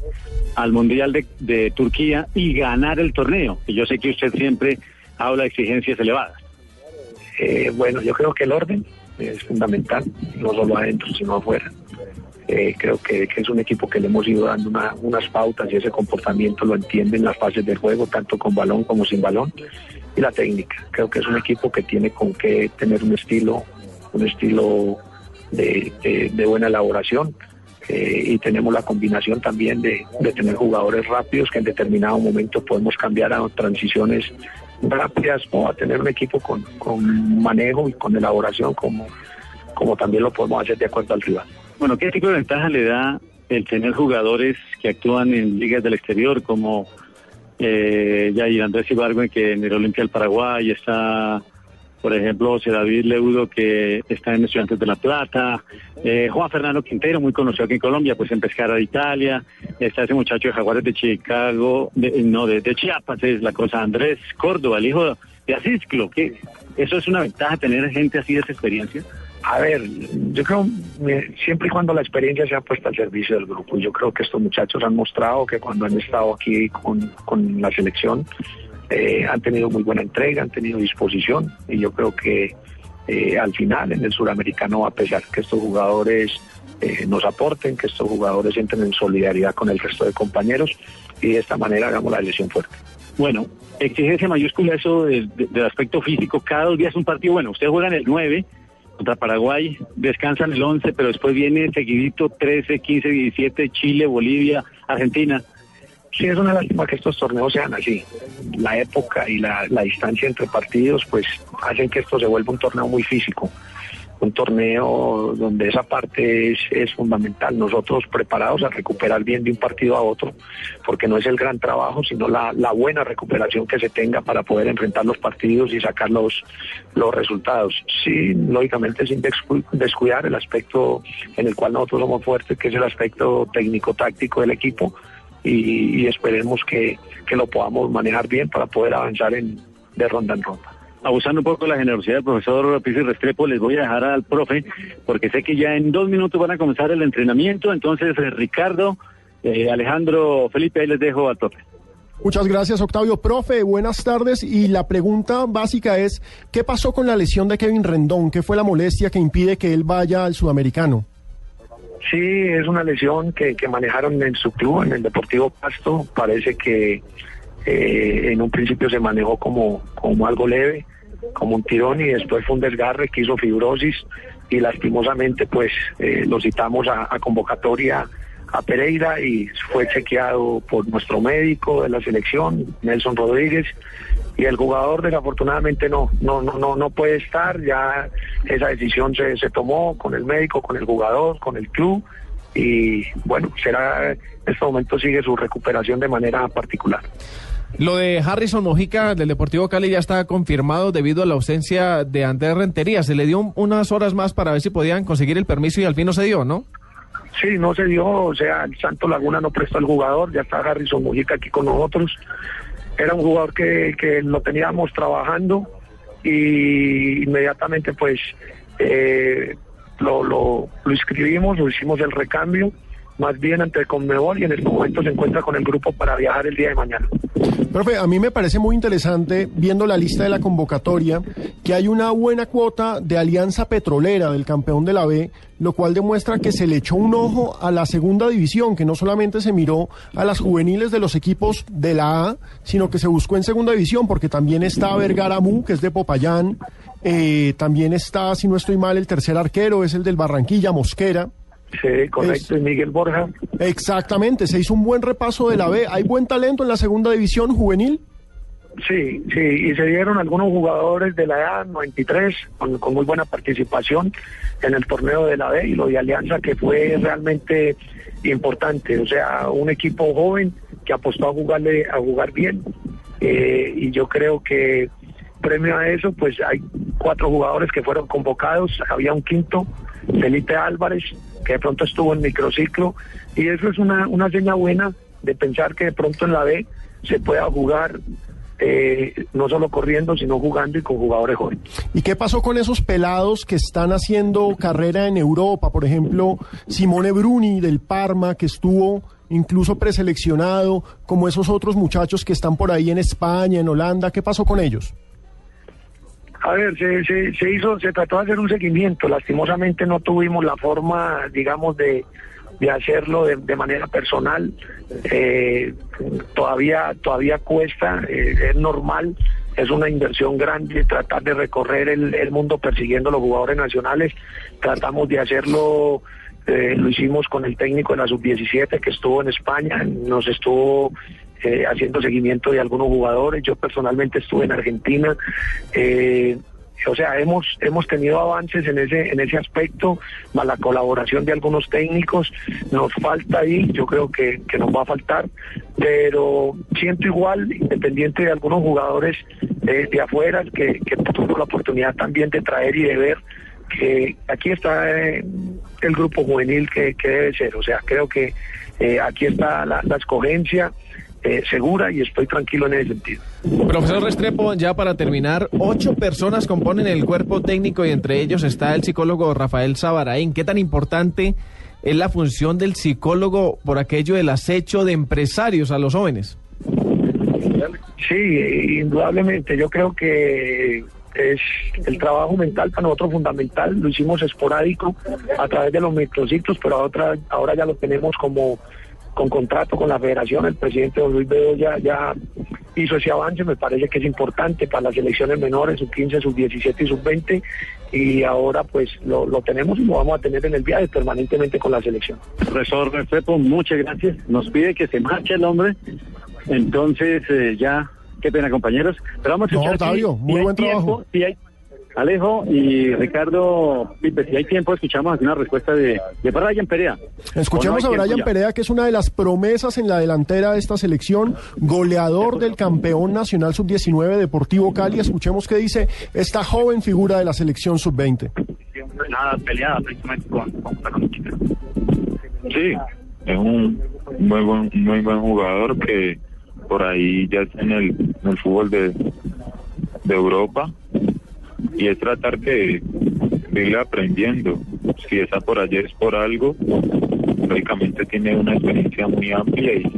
[SPEAKER 34] al Mundial de, de Turquía y ganar el torneo. Y yo sé que usted siempre habla de exigencias elevadas.
[SPEAKER 35] Eh, bueno, yo creo que el orden es fundamental, no solo adentro, sino afuera. Eh, creo que, es un equipo que le hemos ido dando una- unas pautas y ese comportamiento lo entienden las fases del juego, tanto con balón como sin balón, y la técnica. Creo que es un equipo que tiene con qué tener un estilo, un estilo de, buena elaboración. eh, y tenemos la combinación también de, de tener jugadores rápidos que en determinado momento podemos cambiar a transiciones rápidas o a tener un equipo con, con manejo y con elaboración como, como también lo podemos hacer de acuerdo al rival.
[SPEAKER 34] Bueno, ¿qué tipo de ventaja le da el tener jugadores que actúan en ligas del exterior como eh, Yair Andrés Ibargüen, que en el Olimpia del Paraguay está, por ejemplo, José David Leudo, que está en Estudiantes de La Plata, eh, Juan Fernando Quintero, muy conocido aquí en Colombia, pues en Pescara de Italia, está ese muchacho de Jaguares de Chicago, de- no, de, de Chiapas, es la cosa, Andrés Córdoba, el hijo de Asisclo, que eso es una ventaja tener gente así de esa experiencia.
[SPEAKER 35] A ver, yo creo siempre y cuando la experiencia sea puesta al servicio del grupo. Yo creo que estos muchachos han mostrado que cuando han estado aquí con, con la selección eh, han tenido muy buena entrega, han tenido disposición y yo creo que eh, al final en el suramericano a pesar que estos jugadores eh, nos aporten, que estos jugadores entren en solidaridad con el resto de compañeros y de esta manera hagamos la elección fuerte.
[SPEAKER 34] Bueno, exigencia mayúscula eso del, de- del aspecto físico. Cada dos días un partido. Bueno, ustedes juegan el 9 contra Paraguay, descansan el 11, pero después viene seguidito 13, 15, 17, Chile, Bolivia, Argentina.
[SPEAKER 35] Sí, es una lástima que estos torneos sean así. La época y la, la distancia entre partidos, pues hacen que esto se vuelva un torneo muy físico. Un torneo donde esa parte es, fundamental. Nosotros preparados a recuperar bien de un partido a otro, porque no es el gran trabajo, sino la, buena recuperación que se tenga para poder enfrentar los partidos y sacar los, los resultados. Sí, lógicamente sin descu- descuidar el aspecto en el cual nosotros somos fuertes, que es el aspecto técnico-táctico del equipo y, esperemos que, que lo podamos manejar bien para poder avanzar de ronda en ronda.
[SPEAKER 34] Abusando un poco de la generosidad del profesor Pizzi Restrepo, les voy a dejar al profe, porque sé que ya en dos minutos van a comenzar el entrenamiento. Entonces, eh, Ricardo, eh, Alejandro, Felipe, ahí les dejo al profe.
[SPEAKER 3] Muchas gracias, Octavio. Profe, buenas tardes. Y la pregunta básica es, ¿qué pasó con la lesión de Kevin Rendón? ¿Qué fue la molestia que impide que él vaya al sudamericano?
[SPEAKER 35] Sí, es una lesión que, que manejaron en su club, en el Deportivo Pasto. Parece que eh, en un principio se manejó como, como algo leve, como un tirón, y después fue un desgarre que hizo fibrosis y lastimosamente pues eh, lo citamos a, a convocatoria a Pereira y fue chequeado por nuestro médico de la selección, Nelson Rodríguez, y el jugador desafortunadamente no, no, no, no, no puede estar, ya esa decisión se, se tomó con el médico, con el jugador, con el club, y bueno, será, en este momento sigue su recuperación de manera particular.
[SPEAKER 4] Lo de Harrison Mojica del Deportivo Cali ya está confirmado debido a la ausencia de Andrés Rentería. Se le dio un- unas horas más para ver si podían conseguir el permiso y al fin no se dio, ¿no?
[SPEAKER 35] Sí, no se dio, o sea, el Santo Laguna no prestó al jugador, ya está Harrison Mujica aquí con nosotros. Era un jugador que, que lo teníamos trabajando y inmediatamente pues eh, lo, lo, lo inscribimos, lo hicimos el recambio, más bien ante el Conmebol y en este momento se encuentra con el grupo para viajar el día de mañana.
[SPEAKER 3] Profe, a mí me parece muy interesante, viendo la lista de la convocatoria, que hay una buena cuota de alianza petrolera del campeón de la B, lo cual demuestra que se le echó un ojo a la segunda división, que no solamente se miró a las juveniles de los equipos de la A, sino que se buscó en segunda división, porque también está Vergara Mu, que es de Popayán, eh, también está, si no estoy mal, el tercer arquero, es el del Barranquilla, Mosquera.
[SPEAKER 35] Sí, correcto, y Miguel Borja.
[SPEAKER 3] Exactamente, se hizo un buen repaso de la B. ¿Hay buen talento en la segunda división juvenil?
[SPEAKER 35] Sí, sí, y se dieron algunos jugadores de la edad 93 con, con muy buena participación en el torneo de la B y lo de Alianza que fue realmente importante, o sea, un equipo joven que apostó a jugarle a jugar bien eh, y yo creo que premio a eso pues hay cuatro jugadores que fueron convocados, había un quinto, Felipe Álvarez, que de pronto estuvo en microciclo y eso es una, una seña buena de pensar que de pronto en la B se pueda jugar eh, no solo corriendo, sino jugando y con jugadores jóvenes.
[SPEAKER 3] ¿Y qué pasó con esos pelados que están haciendo carrera en Europa? Por ejemplo, Simone Bruni del Parma, que estuvo incluso preseleccionado, como esos otros muchachos que están por ahí en España, en Holanda. ¿Qué pasó con ellos?
[SPEAKER 35] A ver, se, se, se hizo, se trató de hacer un seguimiento. Lastimosamente no tuvimos la forma, digamos, de, de hacerlo de, de manera personal. Eh, todavía, todavía cuesta, eh, es normal, es una inversión grande tratar de recorrer el, el mundo persiguiendo a los jugadores nacionales. Tratamos de hacerlo, eh, lo hicimos con el técnico de la sub-17 que estuvo en España, nos estuvo eh, haciendo seguimiento de algunos jugadores. Yo personalmente estuve en Argentina. Eh, o sea, hemos hemos tenido avances en ese en ese aspecto, más la colaboración de algunos técnicos. Nos falta ahí, yo creo que, que nos va a faltar, pero siento igual, independiente de algunos jugadores de, de afuera, que, que tuvo la oportunidad también de traer y de ver que aquí está eh, el grupo juvenil que, que debe ser. O sea, creo que eh, aquí está la escogencia eh, segura y estoy tranquilo en ese sentido.
[SPEAKER 4] Profesor Restrepo, ya para terminar, ocho personas componen el cuerpo técnico y entre ellos está el psicólogo Rafael Sabaraín. ¿Qué tan importante es la función del psicólogo por aquello del acecho de empresarios a los jóvenes?
[SPEAKER 35] Sí, indudablemente. Yo creo que es el trabajo mental para nosotros fundamental. Lo hicimos esporádico a través de los microciclos, pero ahora, ahora ya lo tenemos como con contrato con la federación. El presidente don Luis Bedoya ya hizo ese avance. Me parece que es importante para las elecciones menores, sub 15, sub 17 y sub 20. Y ahora pues lo, lo tenemos y lo vamos a tener en el viaje permanentemente con la selección.
[SPEAKER 34] Profesor Restrepo, muchas gracias. Nos pide que se marche el hombre. Entonces, eh, ya, qué pena, compañeros. Pero vamos a
[SPEAKER 3] No,
[SPEAKER 34] escuchar.
[SPEAKER 3] Octavio,
[SPEAKER 34] si-
[SPEAKER 3] muy
[SPEAKER 34] si hay
[SPEAKER 3] buen
[SPEAKER 34] tiempo,
[SPEAKER 3] trabajo.
[SPEAKER 34] si hay- Alejo y Ricardo, Pipe, si hay tiempo, escuchamos aquí una respuesta de, de Brian Perea.
[SPEAKER 3] Escuchemos
[SPEAKER 34] ¿O
[SPEAKER 3] a
[SPEAKER 34] no hay
[SPEAKER 3] Brian? Perea, que es una de las promesas en la delantera de esta selección, goleador del campeón nacional sub-19 Deportivo Cali. Escuchemos qué dice esta joven figura de la selección sub-20.
[SPEAKER 34] Nada peleada precisamente con, con la conquista.
[SPEAKER 36] Sí, es un muy buen, muy buen jugador que por ahí ya está en el, en el fútbol de, de Europa y es tratar de, de ir aprendiendo. Si está por allá es por algo. Lógicamente tiene una experiencia muy amplia y,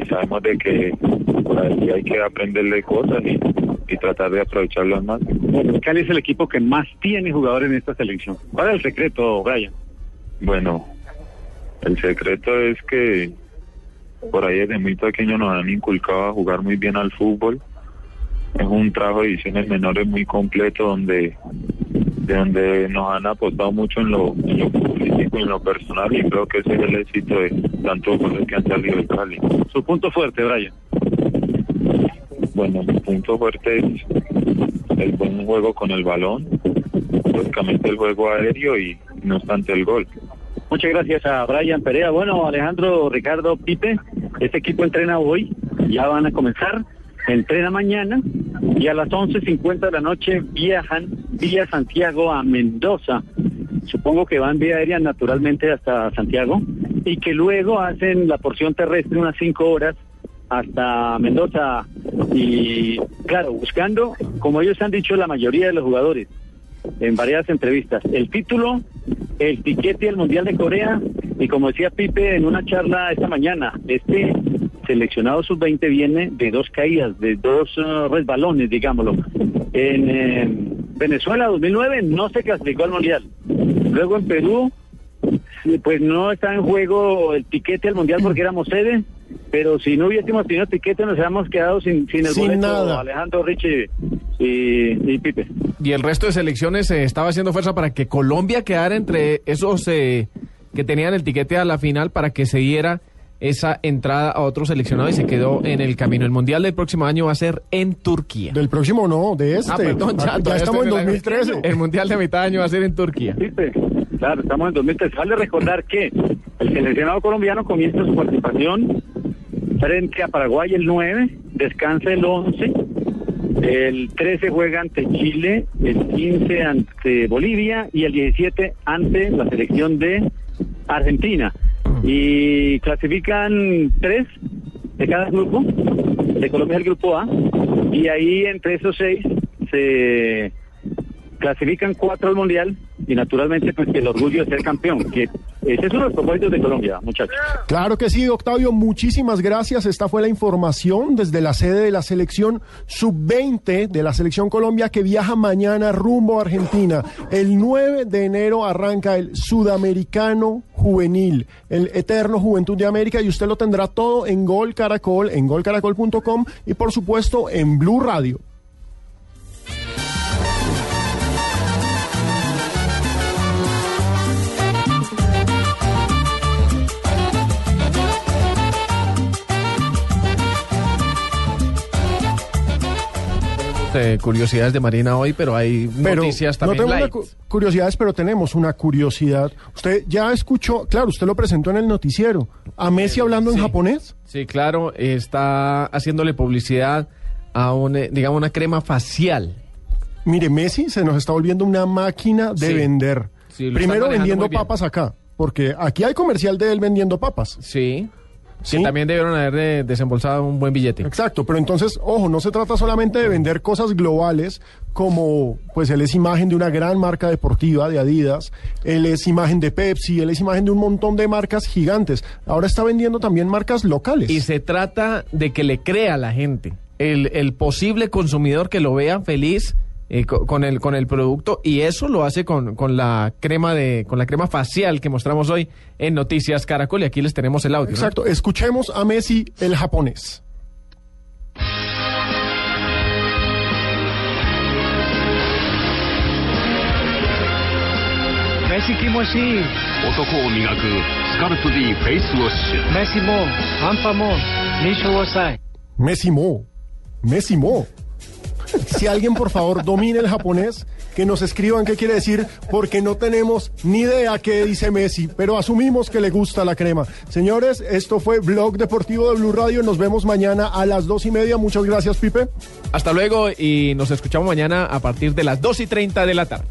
[SPEAKER 36] y sabemos de que por ahí hay que aprenderle cosas y, y tratar de aprovecharlas más.
[SPEAKER 34] Cali es el equipo que más tiene jugadores en esta selección. ¿Cuál es el secreto, Brian?
[SPEAKER 36] Bueno, el secreto es que por ahí desde muy pequeño nos han inculcado a jugar muy bien al fútbol. Es un trabajo de divisiones menores muy completo donde de donde nos han apostado mucho en lo, en lo futbolístico y en lo personal y creo que ese es el éxito de tantos goles que han salido de Cali.
[SPEAKER 34] Su punto fuerte, Brian.
[SPEAKER 36] Bueno, mi punto fuerte es el buen juego con el balón, lógicamente el juego aéreo y no obstante el gol.
[SPEAKER 34] Muchas gracias a Brian Perea. Bueno, Alejandro, Ricardo, Pipe, este equipo entrena hoy, ya van a comenzar, entrena mañana y a las 11.50 de la noche viajan vía Santiago a Mendoza. Supongo que van vía aérea naturalmente hasta Santiago y que luego hacen la porción terrestre unas cinco horas hasta Mendoza y claro, buscando, como ellos han dicho la mayoría de los jugadores en varias entrevistas, el título, el tiquete al Mundial de Corea y como decía Pipe en una charla esta mañana, este seleccionado sub-20 viene de dos caídas, de dos eh, resbalones, digámoslo. En eh, Venezuela 2009 no se clasificó al Mundial. Luego en Perú, pues no está en juego el tiquete al Mundial porque éramos sede, pero si no hubiésemos tenido tiquete nos habíamos quedado sin, sin el
[SPEAKER 4] Sin
[SPEAKER 34] boleto
[SPEAKER 4] nada.
[SPEAKER 34] Alejandro Richie y, y Pipe.
[SPEAKER 4] Y el resto de selecciones eh, estaba haciendo fuerza para que Colombia quedara entre esos eh, que tenían el tiquete a la final para que se diera esa entrada a otro seleccionado y se quedó en el camino. El Mundial del próximo año va a ser en Turquía.
[SPEAKER 3] Del próximo no, de este.
[SPEAKER 4] Ah, perdón, ya,
[SPEAKER 3] ya
[SPEAKER 4] todavía
[SPEAKER 3] estamos en
[SPEAKER 4] estoy el año.
[SPEAKER 3] 2013.
[SPEAKER 4] El Mundial de mitad de año va a ser en Turquía.
[SPEAKER 34] Claro, estamos en 2003. Vale recordar que el seleccionado colombiano comienza su participación frente a Paraguay el 9, descansa el 11, el 13 juega ante Chile, el 15 ante Bolivia y el 17 ante la selección de Argentina. Y clasifican tres de cada grupo, de Colombia es el grupo A, y ahí entre esos seis se clasifican cuatro al mundial y naturalmente pues el orgullo de ser campeón, que ese es uno de los propósitos de Colombia, muchachos.
[SPEAKER 3] Claro que sí, Octavio, muchísimas gracias. Esta fue la información desde la sede de la selección sub-20 de la selección Colombia que viaja mañana rumbo a Argentina. El 9 de enero arranca el Sudamericano Juvenil, el Eterno Juventud de América y usted lo tendrá todo en Gol Caracol, en golcaracol.com y por supuesto en Blue Radio.
[SPEAKER 4] Eh, curiosidades de Marina hoy, pero hay
[SPEAKER 3] Pero
[SPEAKER 4] noticias
[SPEAKER 3] no
[SPEAKER 4] también light.
[SPEAKER 3] cu- curiosidades, pero tenemos una curiosidad. Usted ya escuchó, claro, usted lo presentó en el noticiero, a Messi hablando en japonés.
[SPEAKER 4] Sí, claro, está haciéndole publicidad a un, eh, digamos, una crema facial.
[SPEAKER 3] Mire, Messi se nos está volviendo una máquina de
[SPEAKER 4] Sí.
[SPEAKER 3] vender.
[SPEAKER 4] Sí,
[SPEAKER 3] Primero vendiendo papas acá, porque aquí hay comercial de él vendiendo papas.
[SPEAKER 4] Sí.
[SPEAKER 3] Sí.
[SPEAKER 4] Que también debieron haber desembolsado un buen billete.
[SPEAKER 3] Exacto, pero entonces, ojo, no se trata solamente de vender cosas globales como, pues él es imagen de una gran marca deportiva de Adidas, él es imagen de Pepsi, él es imagen de un montón de marcas gigantes. Ahora está vendiendo también marcas locales.
[SPEAKER 4] Y se trata de que le crea a la gente, el, el posible consumidor que lo vea feliz eh, con, el, con el producto y eso lo hace con, con, la crema de, con la crema facial que mostramos hoy en Noticias Caracol y aquí les tenemos el audio.
[SPEAKER 3] Exacto, escuchemos a Messi el japonés.
[SPEAKER 37] Messi Kimoshi. Otoko o migaku, scalp D
[SPEAKER 38] face wash. Messi mo, mo.
[SPEAKER 3] Messi mo. Messi mo. Si alguien, por favor, domina el japonés, que nos escriban qué quiere decir, porque no tenemos ni idea qué dice Messi, pero asumimos que le gusta la crema. Señores, esto fue Blog Deportivo de Blue Radio. Nos vemos mañana a las dos y media. Muchas gracias, Pipe.
[SPEAKER 4] Hasta luego y nos escuchamos mañana a partir de las 2 y 30 de la tarde.